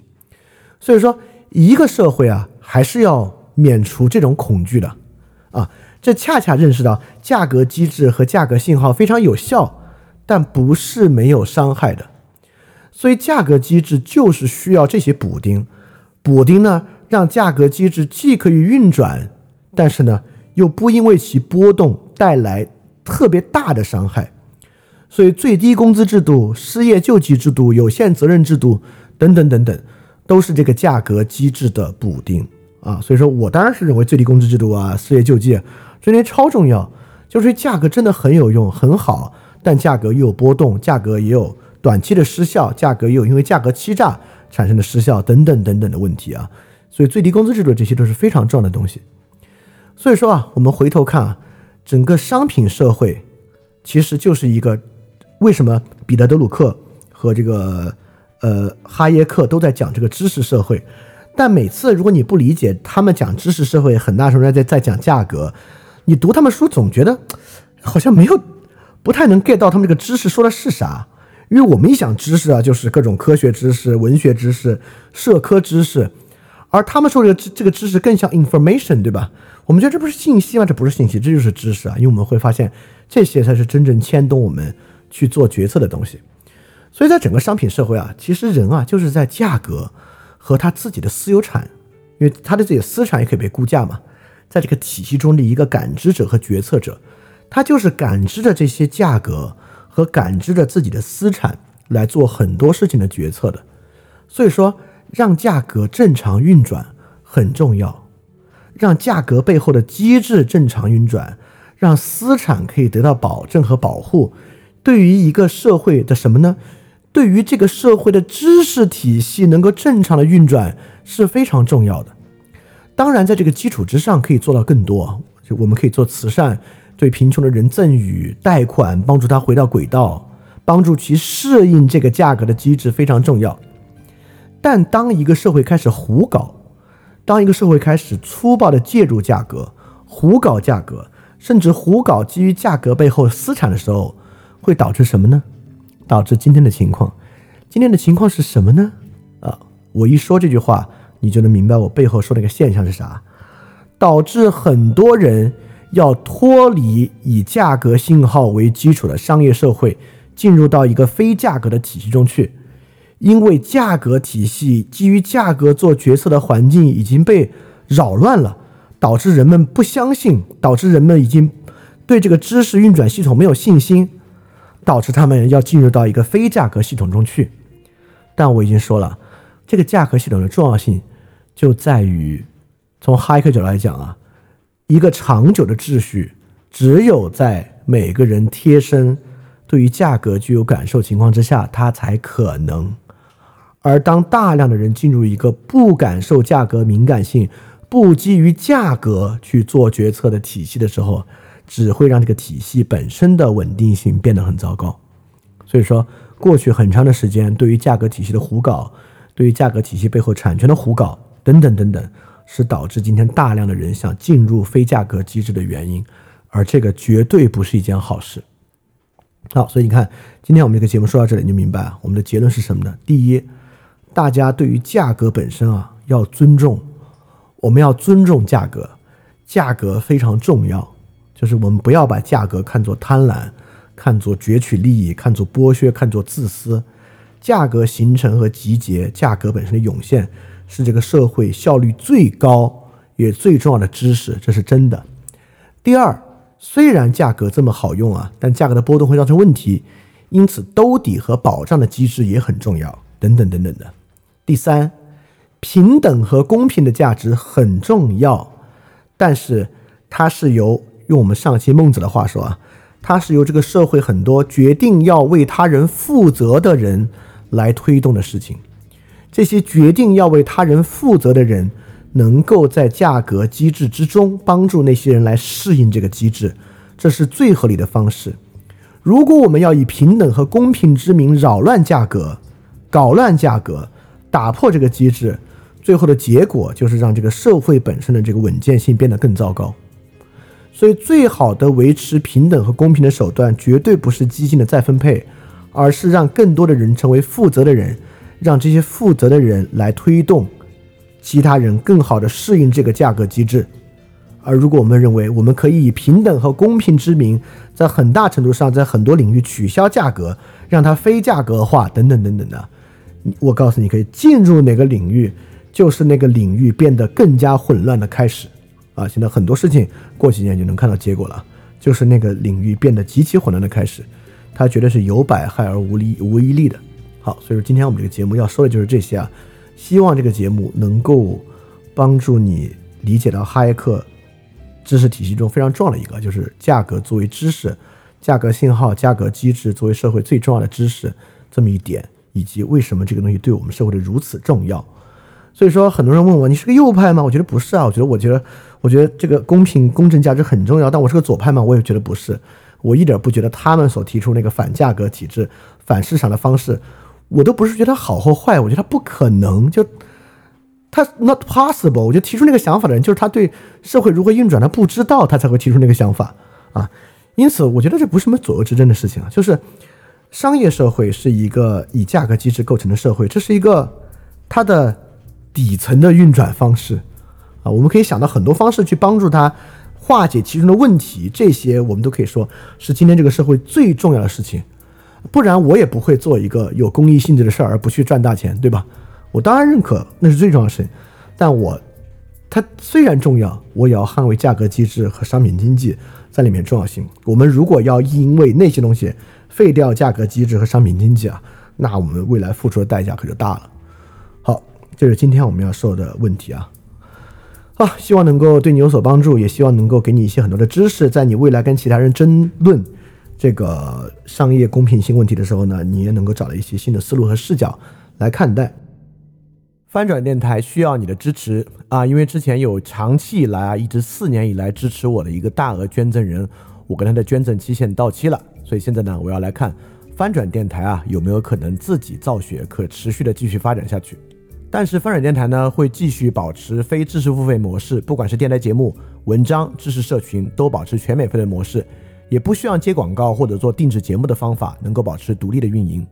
S2: 所以说，一个社会啊，还是要免除这种恐惧的啊。这恰恰认识到价格机制和价格信号非常有效，但不是没有伤害的。所以，价格机制就是需要这些补丁。补丁呢，让价格机制既可以运转，但是呢，又不因为其波动带来特别大的伤害。所以，最低工资制度、失业救济制度、有限责任制度等等等等，都是这个价格机制的补丁啊。所以说我当然是认为最低工资制度啊、失业救济这些超重要，就是价格真的很有用、很好，但价格又有波动，价格也有短期的失效，价格也有因为价格欺诈。产生的失效等等等等的问题啊，所以最低工资制度这些都是非常重要的东西。所以说啊，我们回头看啊，整个商品社会其实就是一个为什么彼得·德鲁克和这个呃哈耶克都在讲这个知识社会，但每次如果你不理解他们讲知识社会，很大程度上在在讲价格，你读他们书总觉得好像没有不太能 get 到他们这个知识说的是啥。因为我们一想知识啊，就是各种科学知识、文学知识、社科知识，而他们说这个这个知识更像 information，对吧？我们觉得这不是信息吗？这不是信息，这就是知识啊！因为我们会发现这些才是真正牵动我们去做决策的东西。所以在整个商品社会啊，其实人啊就是在价格和他自己的私有产，因为他的自己的私产也可以被估价嘛，在这个体系中的一个感知者和决策者，他就是感知着这些价格。和感知着自己的私产来做很多事情的决策的，所以说让价格正常运转很重要，让价格背后的机制正常运转，让私产可以得到保证和保护，对于一个社会的什么呢？对于这个社会的知识体系能够正常的运转是非常重要的。当然，在这个基础之上可以做到更多，就我们可以做慈善。对贫穷的人赠予贷款，帮助他回到轨道，帮助其适应这个价格的机制非常重要。但当一个社会开始胡搞，当一个社会开始粗暴的介入价格、胡搞价格，甚至胡搞基于价格背后私产的时候，会导致什么呢？导致今天的情况。今天的情况是什么呢？啊，我一说这句话，你就能明白我背后说那个现象是啥。导致很多人。要脱离以价格信号为基础的商业社会，进入到一个非价格的体系中去，因为价格体系基于价格做决策的环境已经被扰乱了，导致人们不相信，导致人们已经对这个知识运转系统没有信心，导致他们要进入到一个非价格系统中去。但我已经说了，这个价格系统的重要性就在于，从哈耶克角度来讲啊。一个长久的秩序，只有在每个人贴身对于价格具有感受情况之下，它才可能。而当大量的人进入一个不感受价格敏感性、不基于价格去做决策的体系的时候，只会让这个体系本身的稳定性变得很糟糕。所以说，过去很长的时间，对于价格体系的胡搞，对于价格体系背后产权的胡搞，等等等等。是导致今天大量的人想进入非价格机制的原因，而这个绝对不是一件好事。好，所以你看，今天我们这个节目说到这里，你就明白我们的结论是什么呢？第一，大家对于价格本身啊要尊重，我们要尊重价格，价格非常重要，就是我们不要把价格看作贪婪，看作攫取利益，看作剥削，看作自私。价格形成和集结，价格本身的涌现。是这个社会效率最高也最重要的知识，这是真的。第二，虽然价格这么好用啊，但价格的波动会造成问题，因此兜底和保障的机制也很重要，等等等等的。第三，平等和公平的价值很重要，但是它是由用我们上期孟子的话说啊，它是由这个社会很多决定要为他人负责的人来推动的事情。这些决定要为他人负责的人，能够在价格机制之中帮助那些人来适应这个机制，这是最合理的方式。如果我们要以平等和公平之名扰乱价格、搞乱价格、打破这个机制，最后的结果就是让这个社会本身的这个稳健性变得更糟糕。所以，最好的维持平等和公平的手段，绝对不是激进的再分配，而是让更多的人成为负责的人，让这些负责的人来推动其他人更好的适应这个价格机制。而如果我们认为我们可以以平等和公平之名，在很大程度上在很多领域取消价格，让它非价格化等等等等的，我告诉你，可以进入哪个领域，就是那个领域变得更加混乱的开始。啊，现在很多事情过几年就能看到结果了，就是那个领域变得极其混乱的开始，它绝对是有百害而无利无一利的。好，所以说今天我们这个节目要说的就是这些啊，希望这个节目能够帮助你理解到哈耶克知识体系中非常重要的一个，就是价格作为知识、价格信号、价格机制作为社会最重要的知识这么一点，以及为什么这个东西对我们社会的如此重要。所以说，很多人问我，你是个右派吗？我觉得不是啊。我觉得，我觉得，我觉得这个公平公正价值很重要。但我是个左派吗？我也觉得不是。我一点不觉得他们所提出那个反价格体制、反市场的方式，我都不是觉得好或坏。我觉得他不可能，就他 not possible。我觉得提出那个想法的人，就是他对社会如何运转他不知道，他才会提出那个想法啊。因此，我觉得这不是什么左右之争的事情啊。就是商业社会是一个以价格机制构成的社会，这是一个它的。底层的运转方式，啊，我们可以想到很多方式去帮助他化解其中的问题，这些我们都可以说是今天这个社会最重要的事情。不然我也不会做一个有公益性质的事儿而不去赚大钱，对吧？我当然认可那是最重要的事情，但我它虽然重要，我也要捍卫价格机制和商品经济在里面重要性。我们如果要因为那些东西废掉价格机制和商品经济啊，那我们未来付出的代价可就大了。好这是今天我们要说的问题啊，好，希望能够对你有所帮助，也希望能够给你一些很多的知识，在你未来跟其他人争论这个商业公平性问题的时候呢，你也能够找到一些新的思路和视角来看待。翻转电台需要你的支持啊，因为之前有长期以来啊，一直四年以来支持我的一个大额捐赠人，我跟他的捐赠期限到期了，所以现在呢，我要来看翻转电台啊有没有可能自己造血，可持续的继续发展下去。但是翻转电台呢会继续保持非知识付费模式，不管是电台节目、文章、知识社群，都保持全免费的模式，也不需要接广告或者做定制节目的方法，能够保持独立的运营。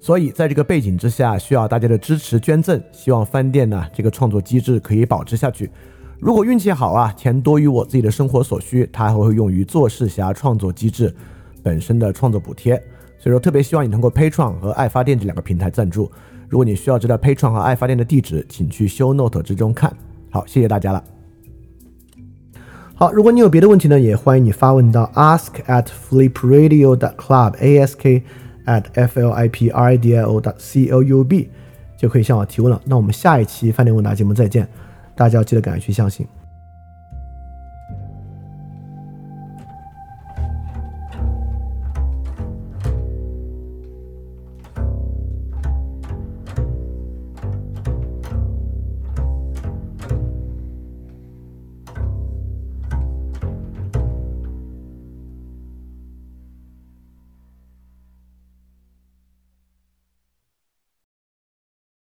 S2: 所以在这个背景之下，需要大家的支持捐赠，希望翻店呢这个创作机制可以保持下去。如果运气好啊，钱多于我自己的生活所需，它还会用于做事侠创作机制本身的创作补贴。所以说，特别希望你通过 Pay 创和爱发电这两个平台赞助。如果你需要知道 p a t r o n 和爱发电的地址，请去 Show Note 之中看。好，谢谢大家了。好，如果你有别的问题呢，也欢迎你发问到 ask at flipradio.club，ask at f l i p r i d i o dot c o u b 就可以向我提问了。那我们下一期饭店问答节目再见，大家要记得赶快去相信。